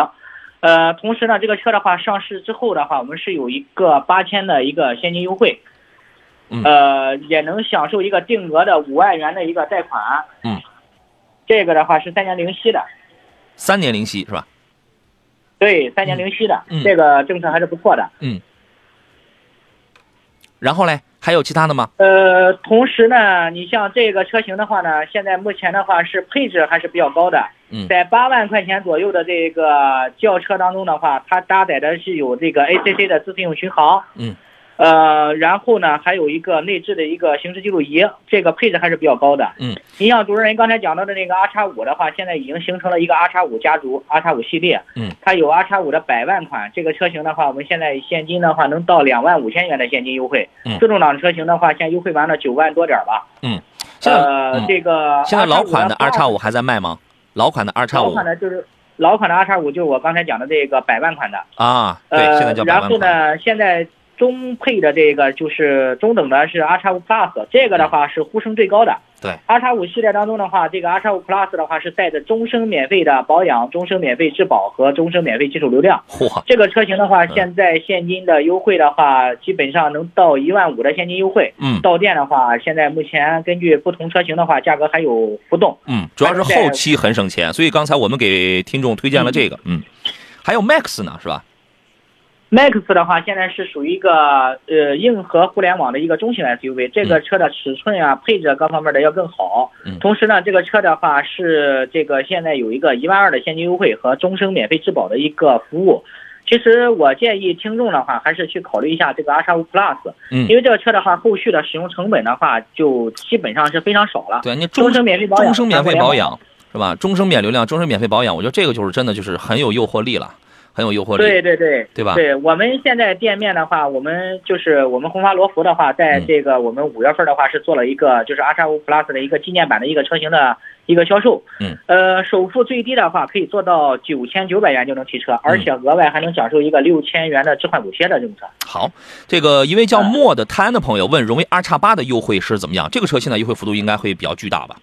[SPEAKER 5] 呃，同时呢，这个车的话上市之后的话，我们是有一个八千的一个现金优惠，
[SPEAKER 1] 嗯
[SPEAKER 5] 呃，也能享受一个定额的五万元的一个贷款。
[SPEAKER 1] 嗯，
[SPEAKER 5] 这个的话是三年零息的，
[SPEAKER 1] 三年零息是吧？
[SPEAKER 5] 对，三年零息的，
[SPEAKER 1] 嗯
[SPEAKER 5] 这个政策还是不错的。嗯。
[SPEAKER 1] 然后嘞，还有其他的吗？
[SPEAKER 5] 呃，同时呢，你像这个车型的话呢，现在目前的话是配置还是比较高的，
[SPEAKER 1] 嗯。
[SPEAKER 5] 在八万块钱左右的这个轿车当中的话，它搭载的是有这个 ACC 的自适应巡航，
[SPEAKER 1] 嗯，
[SPEAKER 5] 呃，然后呢还有一个内置的一个行车记录仪，这个配置还是比较高的，
[SPEAKER 1] 嗯，
[SPEAKER 5] 你像主持人刚才讲到的那个 R 叉五的话，现在已经形成了一个 R 叉五家族，R 叉五系列，
[SPEAKER 1] 嗯，
[SPEAKER 5] 它有 R 叉五的百万款，这个车型的话，我们现在现金的话能到两万五千元的现金优惠，
[SPEAKER 1] 嗯。
[SPEAKER 5] 自动挡车型的话，现在优惠完了九万多点儿吧，
[SPEAKER 1] 现在、
[SPEAKER 5] 呃，
[SPEAKER 1] 嗯。
[SPEAKER 5] 这个
[SPEAKER 1] 现在老款的 R 叉
[SPEAKER 5] 五
[SPEAKER 1] 五还在卖吗？老款的 R 叉
[SPEAKER 5] 老
[SPEAKER 1] 五
[SPEAKER 5] 款的就是老款的 R 叉五，就是我刚才讲的这个百万款的。
[SPEAKER 1] 啊，对，
[SPEAKER 5] 呃，
[SPEAKER 1] 现在叫百
[SPEAKER 5] 然后。呢，现在中配的这个就是中等的是 R 叉五 Plus，这个的话是呼声最高的。
[SPEAKER 1] 对
[SPEAKER 5] ，R 叉五系列当中的话，这个 R 叉五 Plus 的话是带着终身免费的保养、终身免费质保和终身免费基础流量。
[SPEAKER 1] 嚯，
[SPEAKER 5] 这个车型的话，
[SPEAKER 1] 嗯
[SPEAKER 5] 现在现金的优惠的话，基本上能到一万五的现金优惠。
[SPEAKER 1] 嗯
[SPEAKER 5] 到店的话，现在目前根据不同车型的话，价格还有浮动。
[SPEAKER 1] 嗯，主要是后期很省钱，所以刚才我们给听众推荐了这个，嗯，还有 Max 呢，是吧？
[SPEAKER 5] Max 的话，现在是属于一个呃硬核互联网的一个中型 SUV，这个车的尺寸啊、配置各方面的要更好。
[SPEAKER 1] 嗯
[SPEAKER 5] 同时呢，这个车的话是这个现在有一个一万二的现金优惠和终身免费质保的一个服务。其实我建议听众的话，还是去考虑一下这个 R 叉五 Plus，
[SPEAKER 1] 嗯
[SPEAKER 5] 因为这个车的话，后续的使用成本的话，就基本上是非常少了。
[SPEAKER 1] 对，你终
[SPEAKER 5] 终身免费保养，
[SPEAKER 1] 终身免费保。养是吧？终身免流量，终身免费保养，我觉得这个就是真的就是很有诱惑力了，很有诱惑力。
[SPEAKER 5] 对对对，
[SPEAKER 1] 对吧
[SPEAKER 5] 对我们现在店面的话，我们就是我们红花罗孚的话，在
[SPEAKER 1] 嗯
[SPEAKER 5] 这个我们五月份的话是做了一个就是 R 叉五 Plus 的一个纪念版的一个车型的一个销售。
[SPEAKER 1] 嗯。
[SPEAKER 5] 呃，首付最低的话可以做到九千九百元就能提车，而且额外还能享受一个六千元的置换补贴的政策。
[SPEAKER 1] 好，这个一位叫莫的泰安的朋友问，荣威 R 叉八的优惠是怎么样？这个车现在优惠幅度应该会比较巨大吧？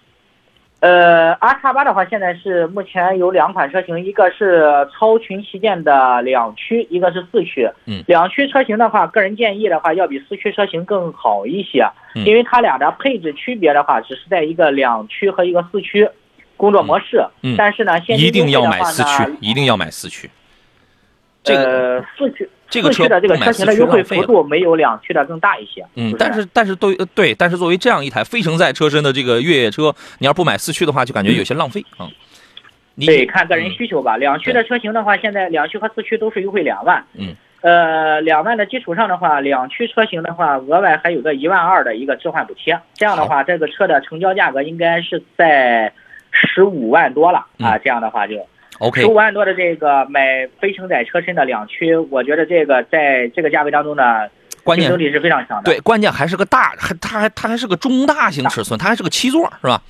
[SPEAKER 5] 呃阿叉八的话，现在是目前有两款车型，一个是超群旗舰的两驱，一个是四驱。
[SPEAKER 1] 嗯
[SPEAKER 5] 两驱车型的话，个人建议的话，要比四驱车型更好一些，
[SPEAKER 1] 嗯
[SPEAKER 5] 因为它俩的配置区别的话，只是在一个两驱和一个四驱工作模式。
[SPEAKER 1] 嗯嗯
[SPEAKER 5] 但是呢，
[SPEAKER 1] 一定要买四驱，一定要买四驱。这个
[SPEAKER 5] 呃，四驱
[SPEAKER 1] 这个车
[SPEAKER 5] 的这个车型的优惠幅度没有两驱的更大一些。
[SPEAKER 1] 嗯，但是但是对呃对，但是作为这样一台非承载车身的这个越野车，你要不买四驱的话，就感觉有些浪费啊。你
[SPEAKER 5] 对，看个人
[SPEAKER 1] 嗯
[SPEAKER 5] 需求吧。两驱的车型的话，现在两驱和四驱都是优惠两万。
[SPEAKER 1] 嗯。
[SPEAKER 5] 呃，两万的基础上的话，两驱车型的话，额外还有个一万二的一个置换补贴。这样的话，这个车的成交价格应该是在十五万多了啊。这样的话就
[SPEAKER 1] OK
[SPEAKER 5] 十五万多的这个买非承载车身的两驱，我觉得这个在这个价位当中呢，
[SPEAKER 1] 关键
[SPEAKER 5] 竞争力是非常强的。
[SPEAKER 1] 对，关键还是个大，还它还它还是个中大型尺寸，它还是个七座，是吧？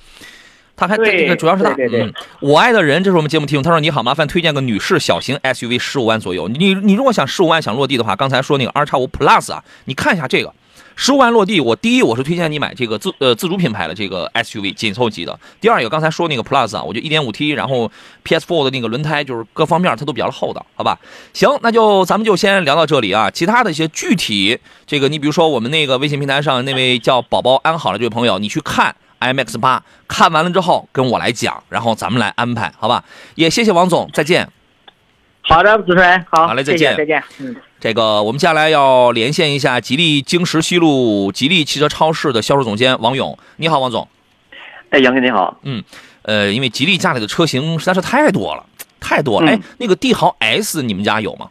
[SPEAKER 1] 它还
[SPEAKER 5] 对
[SPEAKER 1] 这个主要是大。
[SPEAKER 5] 对对对
[SPEAKER 1] 嗯，我爱的人，这是我们节目听众，他说你好，麻烦推荐个女士小型 SUV 十五万左右。你你如果想十五万想落地的话，刚才说那个 R 叉五 Plus 啊，你看一下这个。十五万落地，我第一我是推荐你买这个自呃自主品牌的这个 SUV 紧凑级的。第二有刚才说那个 Plus 啊，我觉得 1.5T，然后 PS4 的那个轮胎就是各方面它都比较厚道，好吧？行，那就咱们就先聊到这里啊。其他的一些具体，这个你比如说我们那个微信平台上那位叫宝宝安好的这位朋友，你去看 IMX 八，看完了之后跟我来讲，然后咱们来安排，好吧？也谢谢王总，再见。
[SPEAKER 5] 好的，主持人，好，
[SPEAKER 1] 好嘞再见
[SPEAKER 5] 再见。嗯。
[SPEAKER 1] 这个我们接下来要连线一下吉利京石西路吉利汽车超市的销售总监王勇，你好，王总。
[SPEAKER 6] 哎，杨哥你好，嗯
[SPEAKER 1] 呃，因为吉利家里的车型实在是太多了，太多了。
[SPEAKER 6] 嗯
[SPEAKER 1] 哎，那个帝豪 S 你们家有吗？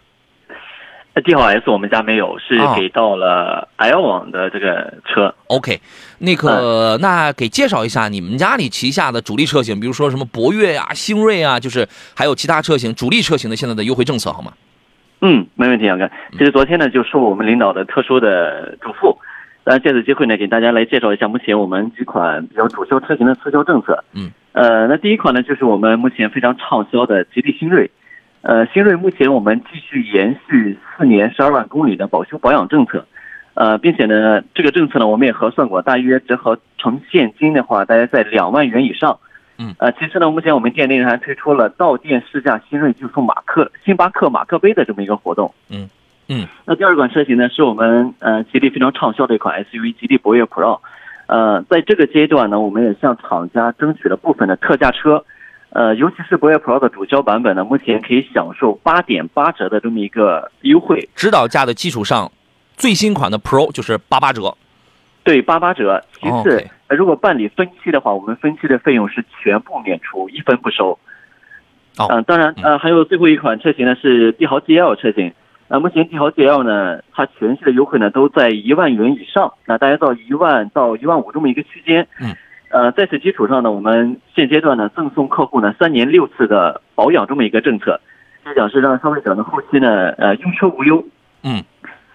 [SPEAKER 6] 呃帝豪 S 我们家没有，是
[SPEAKER 1] 啊
[SPEAKER 6] 给到了 L 网的这个车。
[SPEAKER 1] OK，那
[SPEAKER 6] 嗯
[SPEAKER 1] 个、那给介绍一下你们家里旗下的主力车型，比如说什么博越呀、星瑞啊，就是还有其他车型主力车型的现在的优惠政策好吗？
[SPEAKER 6] 嗯，没问题，杨哥。其实昨天呢，就受我们领导的特殊的嘱咐，当然借此机会呢，给大家来介绍一下目前我们几款比较主销车型的促销政策。
[SPEAKER 1] 嗯，
[SPEAKER 6] 呃，那第一款呢，就是我们目前非常畅销的吉利星瑞。呃，新锐目前我们继续延续四年十二万公里的保修保养政策，呃，并且呢，这个政策呢，我们也核算过，大约折合成现金的话，大约在两万元以上。
[SPEAKER 1] 嗯，
[SPEAKER 6] 呃，其次呢，目前我们店内还推出了到店试驾新锐就送马克星巴克马克杯的这么一个活动。
[SPEAKER 1] 嗯嗯，
[SPEAKER 6] 那第二款车型呢，是我们呃吉利非常畅销的一款 SUV 吉利博越 Pro。呃，在这个阶段呢，我们也向厂家争取了部分的特价车。呃，尤其是博越 Pro 的主销版本呢，目前可以享受八点八折的这么一个优惠，
[SPEAKER 1] 指导价的基础上，最新款的 Pro 就是八八折。
[SPEAKER 6] 对，八八折。其次如果办理分期的话，我们分期的费用是全部免除，一分不收。
[SPEAKER 1] 哦
[SPEAKER 6] 嗯、当然，呃，还有最后一款车型呢是帝豪 GL 车型。呃，目前帝豪 GL 呢，它全系的优惠呢都在一万元以上，那大约到一万到一万五这么一个区间。
[SPEAKER 1] 嗯。
[SPEAKER 6] 呃，在此基础上呢，我们现阶段呢赠送客户呢三年六次的保养这么一个政策，就讲是让消费者呢后期呢呃用车无忧。
[SPEAKER 1] 嗯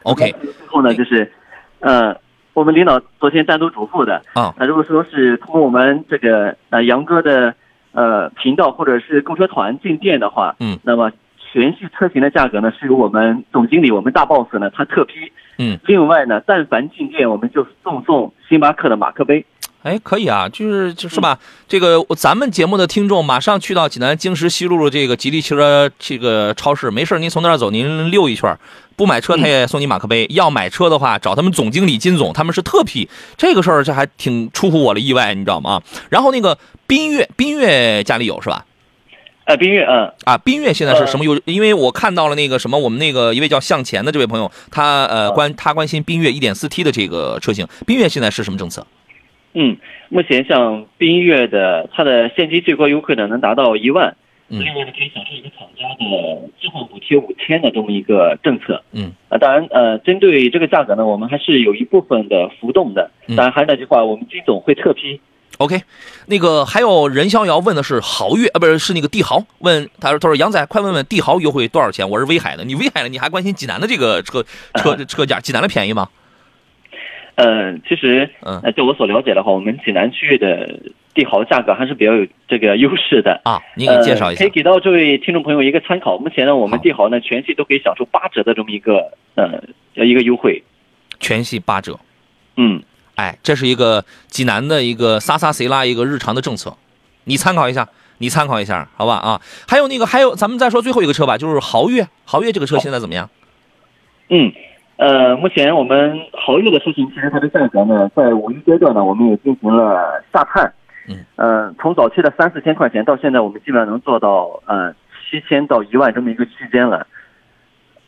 [SPEAKER 1] ，OK。
[SPEAKER 6] 最后呢就是，呃，我们领导昨天单独嘱咐的，
[SPEAKER 1] 啊。
[SPEAKER 6] 那如果说是通过我们这个呃杨哥的呃频道或者是购车团进店的话，
[SPEAKER 1] 嗯，
[SPEAKER 6] 那么全系车型的价格呢是由我们总经理我们大 boss 呢他特批，
[SPEAKER 1] 嗯，
[SPEAKER 6] 另外呢，但凡进店我们就赠送星巴克的马克杯，
[SPEAKER 1] 哎，可以啊，就是就是吧，这个咱们节目的听众马上去到济南经十西路的这个吉利汽车这个超市，没事儿您从那儿走，您溜一圈，不买车他也送你马克杯。要买车的话，找他们总经理金总，他们是特批。这个事儿这还挺出乎我的意外，你知道吗？然后那个缤越，缤越家里有是吧？
[SPEAKER 6] 呃，缤越，嗯，
[SPEAKER 1] 啊，缤越现在是什么优？因为我看到了那个什么，我们那个一位叫向前的这位朋友，他呃关他关心缤越 1.4T 的这个车型，缤越现在是什么政策？
[SPEAKER 6] 嗯，目前像缤越的它的现金最高优惠呢能达到一万，
[SPEAKER 1] 嗯
[SPEAKER 6] 另外呢可以享受一个厂家的置换补贴五千的这么一个政策。
[SPEAKER 1] 嗯，
[SPEAKER 6] 啊，当然，呃，针对这个价格呢，我们还是有一部分的浮动的。
[SPEAKER 1] 嗯
[SPEAKER 6] 当然，还是那句话，我们金总会特批。
[SPEAKER 1] OK，那个还有任逍遥问的是豪越啊，不是是那个帝豪，问他说他说杨仔快问问帝豪优惠多少钱？我是威海的，你威海的你还关心济南的这个车车 车价？济南的便宜吗？
[SPEAKER 6] 呃，其实，
[SPEAKER 1] 嗯
[SPEAKER 6] 呃，就我所了解的话，我们济南区域的帝豪价格还是比较有这个优势的。
[SPEAKER 1] 啊，你给介绍一下
[SPEAKER 6] 呃，可以给到这位听众朋友一个参考。目前呢，我们
[SPEAKER 1] 好
[SPEAKER 6] 帝豪呢全系都可以享受八折的这么一个呃一个优惠。
[SPEAKER 1] 全系八折。
[SPEAKER 6] 嗯，
[SPEAKER 1] 哎，这是一个济南的一个撒撒谁拉一个日常的政策，你参考一下，你参考一下，好吧啊？还有那个还有，咱们再说最后一个车吧，就是豪越，豪越这个车现在怎么样？
[SPEAKER 6] 嗯，呃，目前我们豪越的车型，其实它的价格呢，在五一阶段呢，我们也进行了下探。
[SPEAKER 1] 嗯，
[SPEAKER 6] 呃，从早期的三四千块钱，到现在我们基本上能做到呃七千到一万这么一个区间了。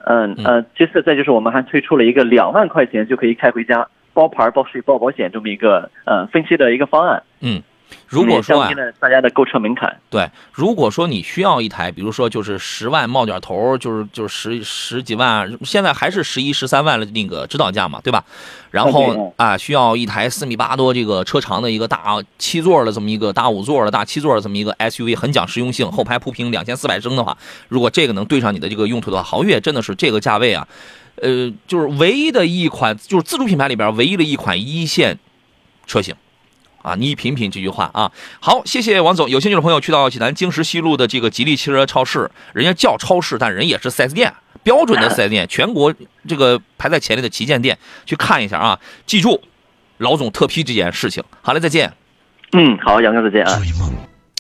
[SPEAKER 6] 嗯
[SPEAKER 1] 嗯
[SPEAKER 6] 呃，其次再就是我们还推出了一个两万块钱就可以开回家，包牌、包税、包保险这么一个呃分期的一个方案。
[SPEAKER 1] 嗯，如果说啊
[SPEAKER 6] 降低，了大家的购车门槛。
[SPEAKER 1] 对，如果说你需要一台，比如说就是十万冒点头，就是就是十十几万，现在还是十一十三万的那个指导价嘛，对吧？然后
[SPEAKER 6] 嗯
[SPEAKER 1] 啊，需要一台四米八多这个车长的一个大七座的这么一个大五座的大七座的这么一个 SUV，很讲实用性，后排铺平两千四百升的话，如果这个能对上你的这个用途的话，豪越真的是这个价位啊，呃，就是唯一的一款，就是自主品牌里边唯一的一款一线车型。啊，你品品这句话啊！好，谢谢王总。有兴趣的朋友去到济南经十西路的这个吉利汽车超市，人家叫超市，但人也是 4S 店，标准的 4S 店，全国这个排在前列的旗舰店，去看一下啊！记住，老总特批这件事情。好嘞，再见。
[SPEAKER 6] 嗯，好，杨哥再见啊。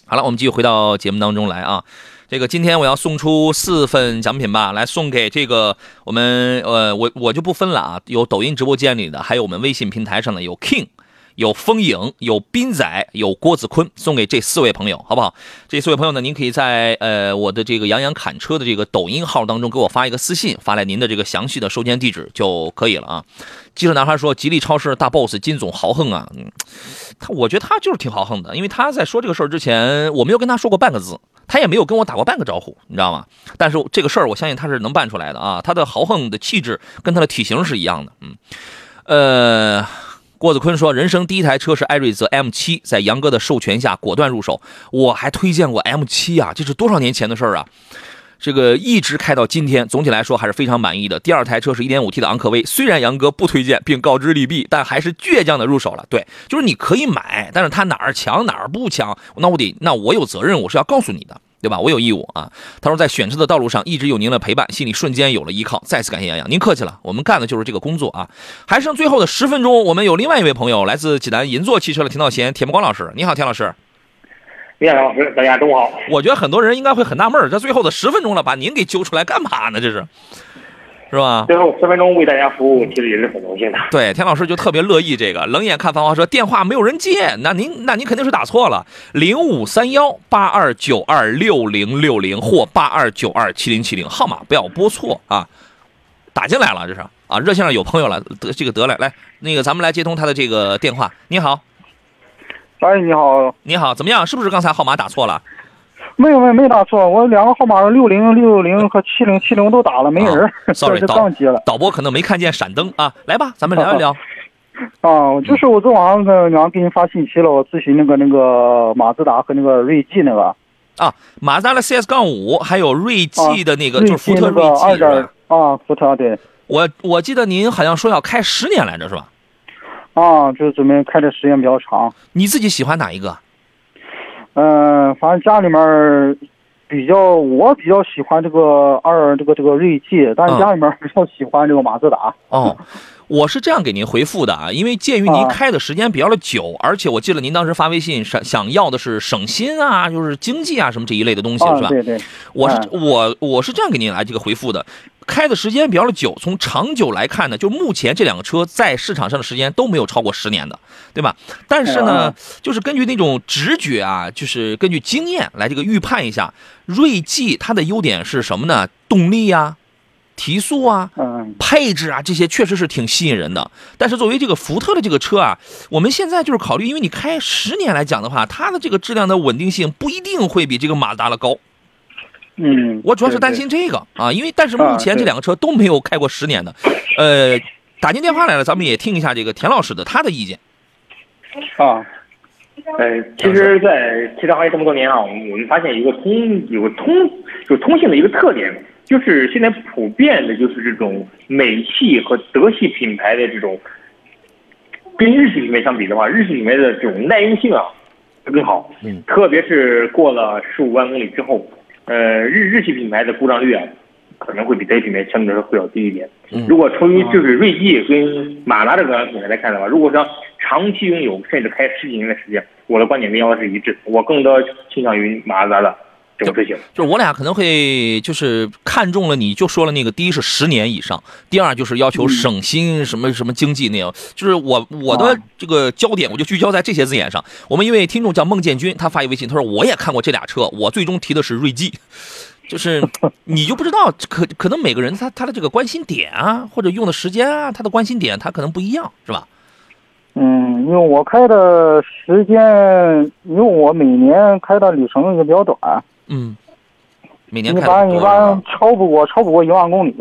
[SPEAKER 1] 好了，我们继续回到节目当中来啊。这个今天我要送出四份奖品吧，来送给这个我们呃，我我就不分了啊，有抖音直播间里的，还有我们微信平台上的有 King。有风影，有斌仔，有郭子坤，送给这四位朋友，好不好？这四位朋友呢，您可以在呃我的这个杨洋侃车的这个抖音号当中给我发一个私信，发来您的这个详细的收件地址就可以了啊。记者男孩说：“吉利超市大 boss 金总豪横啊，他我觉得他就是挺豪横的，因为他在说这个事儿之前，我没有跟他说过半个字，他也没有跟我打过半个招呼，你知道吗？但是这个事儿，我相信他是能办出来的啊，他的豪横的气质跟他的体型是一样的，嗯，呃。”郭子坤说：“人生第一台车是艾瑞泽 M7，在杨哥的授权下果断入手。我还推荐过 M7 啊，这是多少年前的事儿啊？这个一直开到今天，总体来说还是非常满意的。第二台车是 1.5T 的昂科威，虽然杨哥不推荐并告知利弊，但还是倔强的入手了。对，就是你可以买，但是它哪儿强哪儿不强，那我得那我有责任，我是要告诉你的。”对吧？我有义务啊。他说，在选车的道路上一直有您的陪伴，心里瞬间有了依靠。再次感谢杨洋，您客气了。我们干的就是这个工作啊。还剩最后的十分钟，我们有另外一位朋友，来自济南银座汽车的田道贤、田木光老师。你好，田老师。
[SPEAKER 7] 你好，老师，大家中午好。
[SPEAKER 1] 我觉得很多人应该会很纳闷，这最后的十分钟了，把您给揪出来干嘛呢？这是。是吧？
[SPEAKER 7] 最后十分钟为大家服务，其实也是很荣幸的。
[SPEAKER 1] 对，田老师就特别乐意这个。冷眼看繁华，说电话没有人接，那您那您肯定是打错了。零五三幺八二九二六零六零或八二九二七零七零，号码不要拨错啊。打进来了，这是啊，热线上有朋友了，得这个得了来，那个咱们来接通他的这个电话。你好，
[SPEAKER 8] 哎，你好，
[SPEAKER 1] 你好，怎么样？是不是刚才号码打错了？
[SPEAKER 8] 没有没有没打错，我两个号码六零六零和七零七零都打了，没人。
[SPEAKER 1] sorry，
[SPEAKER 8] 导接了。
[SPEAKER 1] 导播可能没看见闪灯啊，来吧，咱们聊一聊。
[SPEAKER 8] 啊，就是我昨晚上跟两个给你发信息了，我咨询那个那个马自达和那个锐际那个。
[SPEAKER 1] 啊，马自达的 CS 杠五，还有锐际的那个，就是福特锐际
[SPEAKER 8] 是啊，福特对。
[SPEAKER 1] 我我记得您好像说要开十年来着，是吧？
[SPEAKER 8] 啊，就是准备开的时间比较长。
[SPEAKER 1] 你自己喜欢哪一个？
[SPEAKER 8] 嗯，反正家里面比较，我比较喜欢这个二这个这个锐界，但是家里面比较喜欢这个马自达。
[SPEAKER 1] 哦，我是这样给您回复的啊，因为鉴于您开的时间比较的久，而且我记得您当时发微信想想要的是省心啊，就是经济啊什么这一类的东西是吧？
[SPEAKER 8] 对对。
[SPEAKER 1] 我是我我是这样给您来这个回复的。开的时间比较的久，从长久来看呢，就目前这两个车在市场上的时间都没有超过十年的，对吧？但是呢，就是根据那种直觉啊，就是根据经验来这个预判一下，锐际它的优点是什么呢？动力呀、提速啊、配置啊，这些确实是挺吸引人的。但是作为这个福特的这个车啊，我们现在就是考虑，因为你开十年来讲的话，它的这个质量的稳定性不一定会比这个马自达的高。
[SPEAKER 8] 嗯，
[SPEAKER 1] 我主要是担心这个啊，因为但是目前这两个车都没有开过十年的，呃，打进电话来了，咱们也听一下这个田老师的他的意见。
[SPEAKER 7] 啊，呃，其实，在汽车行业这么多年啊，我们我们发现一个通有个通有通性的一个特点，就是现在普遍的就是这种美系和德系品牌的这种，跟日系品牌相比的话，日系品牌的这种耐用性啊会更好，
[SPEAKER 1] 嗯，
[SPEAKER 7] 特别是过了十五万公里之后。呃，日日系品牌的故障率啊，可能会比德系品牌相对来说会要低一点。如果从于就是锐际跟马达这个品牌来看的话，如果说长期拥有甚至开十几年的时间，我的观点跟杨老师一致，我更多倾向于马自达的这种车型。
[SPEAKER 1] 就是我俩可能会就是看中了，你就说了那个，第一是十年以上，第二就是要求省心什么什么经济那样。就是我我的这个焦点，我就聚焦在这些字眼上。我们一位听众叫孟建军，他发一微信，他说我也看过这俩车，我最终提的是锐际。就是你就不知道，可可能每个人他他的这个关心点啊，或者用的时间啊，他的关心点他可能不一样，是吧？
[SPEAKER 8] 嗯，因为我开的时间，因为我每年开的里程也比较短。
[SPEAKER 1] 嗯，每年
[SPEAKER 8] 一般一般超不过超不过一万公里。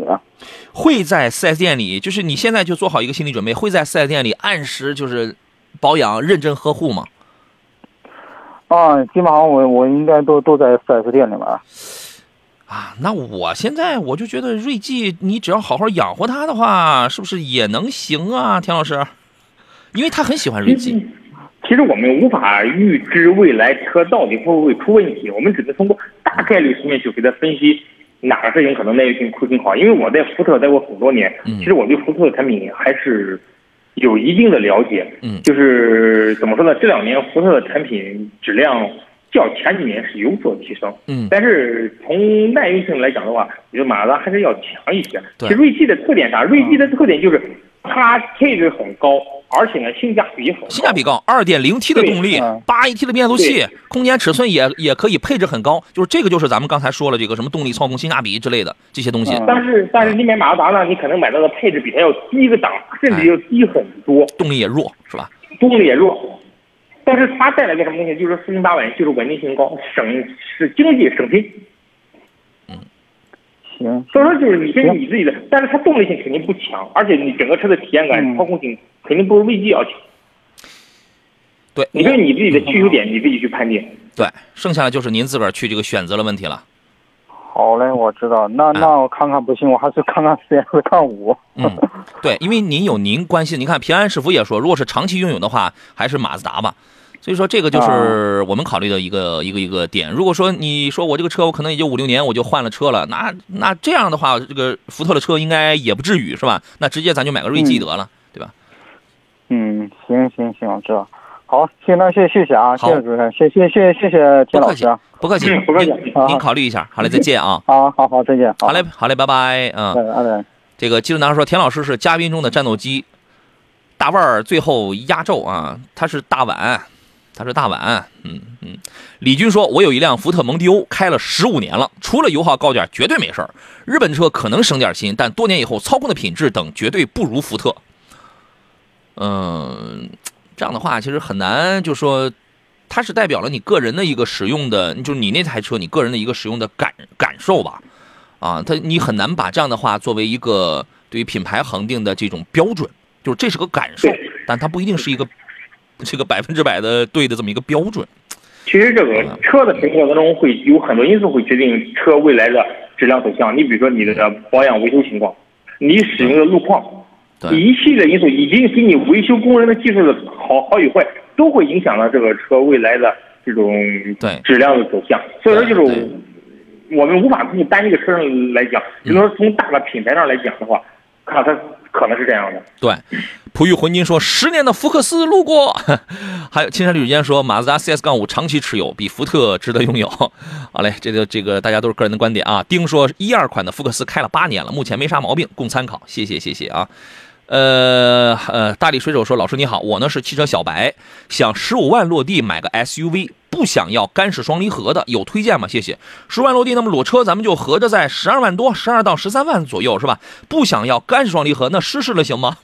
[SPEAKER 1] 会在 4S 店里，就是你现在就做好一个心理准备，会在 4S 店里按时就是保养、认真呵护吗？
[SPEAKER 8] 啊，基本上我我应该都都在 4S 店里面。
[SPEAKER 1] 啊，那我现在我就觉得锐际，你只要好好养活它的话，是不是也能行啊，田老师？因为他很喜欢锐际。
[SPEAKER 7] 其实我们无法预知未来车到底会不会出问题，我们只能通过大概率层面去给他分析哪个车型可能耐用性会更好。因为我在福特待过很多年，其实我对福特的产品还是有一定的了解。
[SPEAKER 1] 嗯，
[SPEAKER 7] 就是怎么说呢？这两年福特的产品质量。较前几年是有所提升，
[SPEAKER 1] 嗯，
[SPEAKER 7] 但是从耐用性来讲的话，我觉得马自达还是要强一些。
[SPEAKER 1] 对，
[SPEAKER 7] 其实锐际的特点啥？锐际的特点就是它配置很高，而且呢性价比很高。
[SPEAKER 1] 性价比高，二点零 T 的动力，八 AT 的变速器，空间尺寸也也可以配置很高，就是这个就是咱们刚才说了这个什么动力、操控、性价比之类的这些东西。
[SPEAKER 7] 但是但是你买马自达呢，你可能买到的配置比它要低一个档，甚至要低很多，
[SPEAKER 1] 动力也弱，是吧？
[SPEAKER 7] 动力也弱，但是它带来个什么东西？就是四平八稳，就是稳定性高，省是经济省心。
[SPEAKER 8] 行，
[SPEAKER 7] 所以说就是你根据你自己的，但是它动力性肯定不强，而且你整个车的体验感、操控性肯定不如 VG 要强。
[SPEAKER 1] 对，
[SPEAKER 7] 你根据你自己的需求点，你自己去判定。
[SPEAKER 1] 对，剩下的就是您自个儿去这个选择的问题了。
[SPEAKER 8] 好嘞，我知道。那那我看看不行，我还是看看 CS 杠五。
[SPEAKER 1] 嗯，对，因为您有您关心，您看平安师傅也说，如果是长期拥有的话，还是马自达吧。所以说这个就是我们考虑的一个一个一个点。如果说你说我这个车我可能也就五六年我就换了车了，那那这样的话，这个福特的车应该也不至于是吧？那直接咱就买个锐际得了，对吧？
[SPEAKER 8] 嗯，行行行，我知道。好，行，那谢谢谢啊，谢谢主持人，谢谢谢谢谢谢田老师，
[SPEAKER 1] 不客气，
[SPEAKER 7] 不客气，
[SPEAKER 1] 您考虑一下。好嘞，再见啊。
[SPEAKER 8] 好好好，再见。
[SPEAKER 1] 好嘞，好嘞，拜拜。嗯。这个记者男孩说，田老师是嘉宾中的战斗机，大腕儿最后压轴啊，他是大碗。他说大碗，嗯嗯。李军说：“我有一辆福特蒙迪欧，开了十五年了，除了油耗高点，绝对没事儿。日本车可能省点心，但多年以后操控的品质等绝对不如福特。”嗯，这样的话其实很难，就说它是代表了你个人的一个使用的，就是你那台车你个人的一个使用的感感受吧。啊，它你很难把这样的话作为一个对于品牌恒定的这种标准，就是这是个感受，但它不一定是一个。这个百分之百的对的这么一个标准，
[SPEAKER 7] 其实这个车的评测当中会有很多因素会决定车未来的质量走向。你比如说你的保养维修情况，你使用的路况，一系列因素以及给你维修工人的技术的好好与坏，都会影响到这个车未来的这种
[SPEAKER 1] 对。
[SPEAKER 7] 质量的走向。所以说，就是我们无法从单一个车上来讲，只能说从大的品牌上来讲的话，看它可能是这样的。
[SPEAKER 1] 对。璞玉浑金说：“十年的福克斯路过。”还有青山绿水间说：“马自达 CS 杠五长期持有，比福特值得拥有。”好嘞，这个这个大家都是个人的观点啊。丁说：“一二款的福克斯开了八年了，目前没啥毛病，供参考。”谢谢谢谢啊。呃呃，大力水手说：“老师你好，我呢是汽车小白，想十五万落地买个 SUV，不想要干式双离合的，有推荐吗？谢谢。十万落地，那么裸车咱们就合着在十二万多，十二到十三万左右是吧？不想要干式双离合，那湿式了行吗？”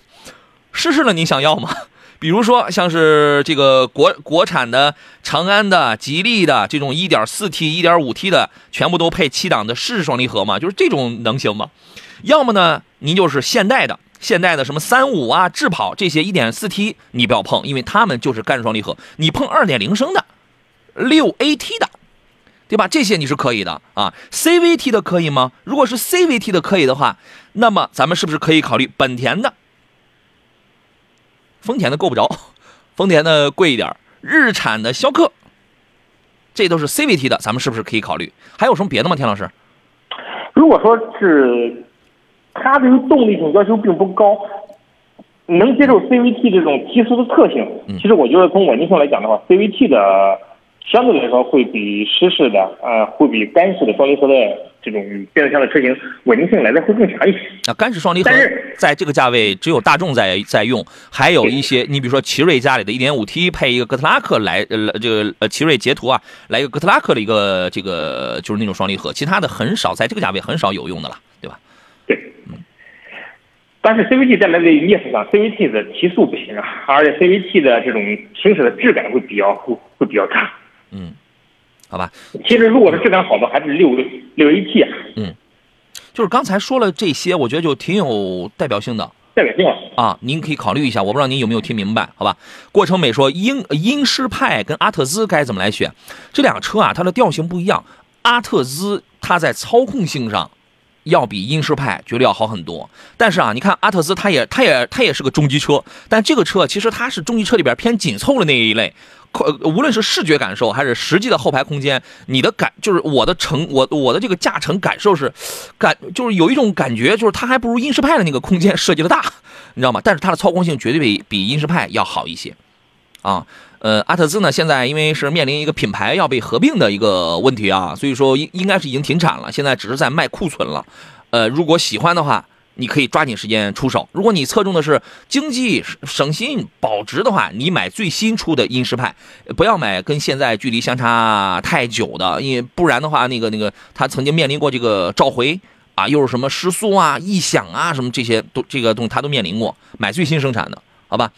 [SPEAKER 1] 湿式了，你想要吗？比如说像是这个国国产的长安的、吉利的这种 1.4T、1.5T 的，全部都配七档的湿式双离合吗？就是这种能行吗？要么呢，您就是现代的，现代的什么三五啊、智跑这些 1.4T 你不要碰，因为他们就是干式双离合。你碰2.0升的、6AT 的，对吧？这些你是可以的啊。CVT 的可以吗？如果是 CVT 的可以的话，那么咱们是不是可以考虑本田的？丰田的够不着，丰田的贵一点日产的逍客，这都是 CVT 的，咱们是不是可以考虑？还有什么别的吗？田老师，
[SPEAKER 7] 如果说是它对于动力性要求并不高，能接受 CVT 这种提速的特性，其实我觉得从稳定性来讲的话，CVT 的相对来说会比湿式的，呃，会比干式的双离合的。这种变速箱的车型稳定性来的会更强一些。
[SPEAKER 1] 那干式双离合在这个价位只有大众在在用，还有一些你比如说奇瑞家里的 1.5T 配一个哥特拉克来呃这个呃奇瑞捷途啊，来一个哥特拉克的一个这个就是那种双离合，其他的很少在这个价位很少有用的了，对吧？
[SPEAKER 7] 对，嗯。但是 CVT 带来的劣势上，CVT 的提速不行啊，而且 CVT 的这种行驶的质感会比较会会比较差。
[SPEAKER 1] 嗯。好吧，
[SPEAKER 7] 其实如果是质量好的，还是六六 AT 啊。
[SPEAKER 1] 嗯，就是刚才说了这些，我觉得就挺有代表性的。
[SPEAKER 7] 代表性
[SPEAKER 1] 啊，您可以考虑一下，我不知道您有没有听明白？好吧，过程美说英英诗派跟阿特兹该怎么来选？这两个车啊，它的调性不一样。阿特兹它在操控性上要比英诗派绝对要好很多。但是啊，你看阿特兹，它也它也它也是个中级车，但这个车其实它是中级车里边偏紧凑的那一类。无论是视觉感受还是实际的后排空间，你的感就是我的乘我我的这个驾乘感受是，感就是有一种感觉，就是它还不如英仕派的那个空间设计的大，你知道吗？但是它的操控性绝对比比英仕派要好一些，啊，呃，阿特兹呢现在因为是面临一个品牌要被合并的一个问题啊，所以说应应该是已经停产了，现在只是在卖库存了，呃，如果喜欢的话。你可以抓紧时间出手。如果你侧重的是经济省心保值的话，你买最新出的英诗派，不要买跟现在距离相差太久的，因为不然的话，那个那个它曾经面临过这个召回啊，又是什么失速啊、异响啊什么这些都这个东西它都面临过，买最新生产的，好吧？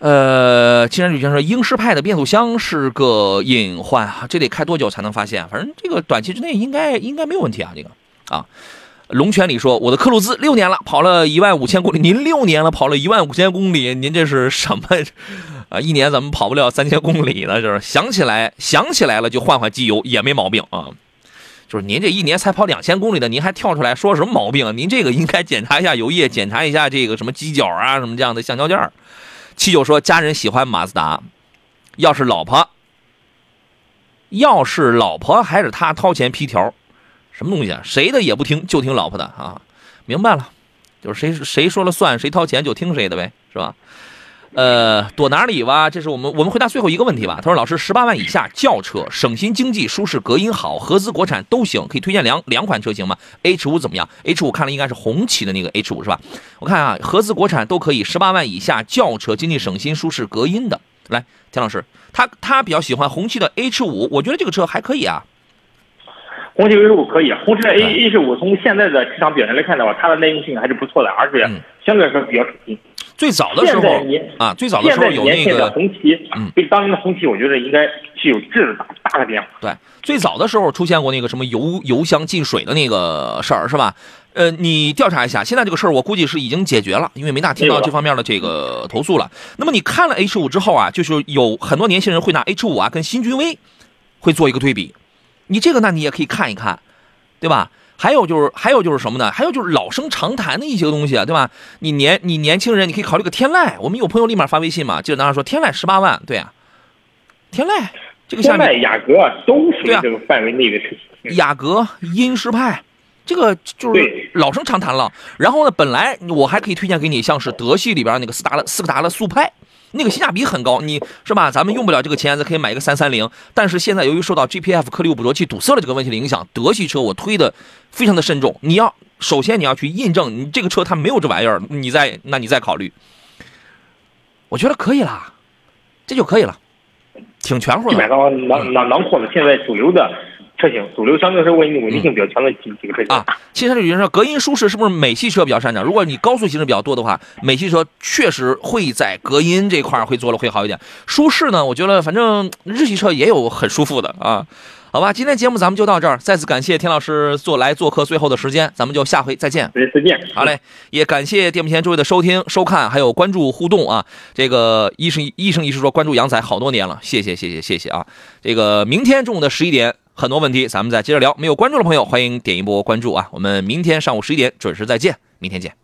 [SPEAKER 1] 呃，青山旅行说，英诗派的变速箱是个隐患啊，这得开多久才能发现？反正这个短期之内应该应该没有问题啊，这个啊。龙泉里说：“我的克鲁兹六年了，跑了一万五千公里。您六年了，跑了一万五千公里，您这是什么 啊？一年怎么跑不了三千公里呢？就是想起来想起来了就换换机油也没毛病啊。就是您这一年才跑两千公里的，您还跳出来说什么毛病？您这个应该检查一下油液，检查一下这个什么机脚啊，什么这样的橡胶件。”七九说：“家人喜欢马自达，要是老婆，要是老婆还是他掏钱批条。”什么东西啊？谁的也不听，就听老婆的啊！明白了，就是谁谁说了算，谁掏钱就听谁的呗，是吧？呃，躲哪里吧？这是我们我们回答最后一个问题吧。他说：“老师，十八万以下轿车，省心、经济、舒适、隔音好，合资国产都行，可以推荐两两款车型吗？H 五怎么样？H 五看了应该是红旗的那个 H 五是吧？我看啊，合资国产都可以，十八万以下轿车，经济、省心、舒适、隔音的。来，田老师，他他比较喜欢红旗的 H 五，我觉得这个车还可以啊。”
[SPEAKER 7] 红旗 H 五可以，红旗的 A H 五从现在的市场表现来看的话，它的耐用性还是不错的，而且相对来说比较省心。
[SPEAKER 1] 最早的时候啊，最早的时候有那个
[SPEAKER 7] 红旗，嗯，比当年的红旗，我觉得应该是有质的大大的变化。
[SPEAKER 1] 对，最早的时候出现过那个什么油油箱进水的那个事儿，是吧？呃，你调查一下，现在这个事儿我估计是已经解决了，因为没大听到这方面的这个投诉了。那么你看了 H 五之后啊，就是有很多年轻人会拿 H 五啊跟新君威会做一个对比。你这个，那你也可以看一看，对吧？还有就是，还有就是什么呢？还有就是老生常谈的一些东西啊，对吧？你年你年轻人，你可以考虑个天籁。我们有朋友立马发微信嘛，记得当时说天籁十八万，对啊，天籁这个下面
[SPEAKER 7] 天籁、雅阁都属于这个范围内的车型。
[SPEAKER 1] 雅阁、英诗派，这个就是老生常谈了。然后呢，本来我还可以推荐给你，像是德系里边那个斯达勒斯柯达的速派。那个性价比很高，你是吧？咱们用不了这个钱，咱可以买一个三三零。但是现在由于受到 GPF 颗粒物捕捉器堵塞了这个问题的影响，德系车我推的非常的慎重。你要首先你要去印证，你这个车它没有这玩意儿，你再那你再考虑。我觉得可以啦，这就可以了，挺全乎的。
[SPEAKER 7] 基本上囊囊囊括了现在主流的。车型主流相对来说稳定稳定性比较强的几几个车型啊。
[SPEAKER 1] 汽车旅行说隔音舒适是不是美系车比较擅长？如果你高速行驶比较多的话，美系车确实会在隔音这块会做的会好一点。舒适呢，我觉得反正日系车也有很舒服的啊。好吧，今天节目咱们就到这儿，再次感谢田老师做来做客最后的时间，咱们就下回再见。
[SPEAKER 7] 再见。
[SPEAKER 1] 好嘞，也感谢电幕前诸位的收听、收看，还有关注互动啊。这个医生医生医师说关注杨仔好多年了，谢谢谢谢谢谢啊。这个明天中午的十一点。很多问题，咱们再接着聊。没有关注的朋友，欢迎点一波关注啊！我们明天上午十一点准时再见，明天见。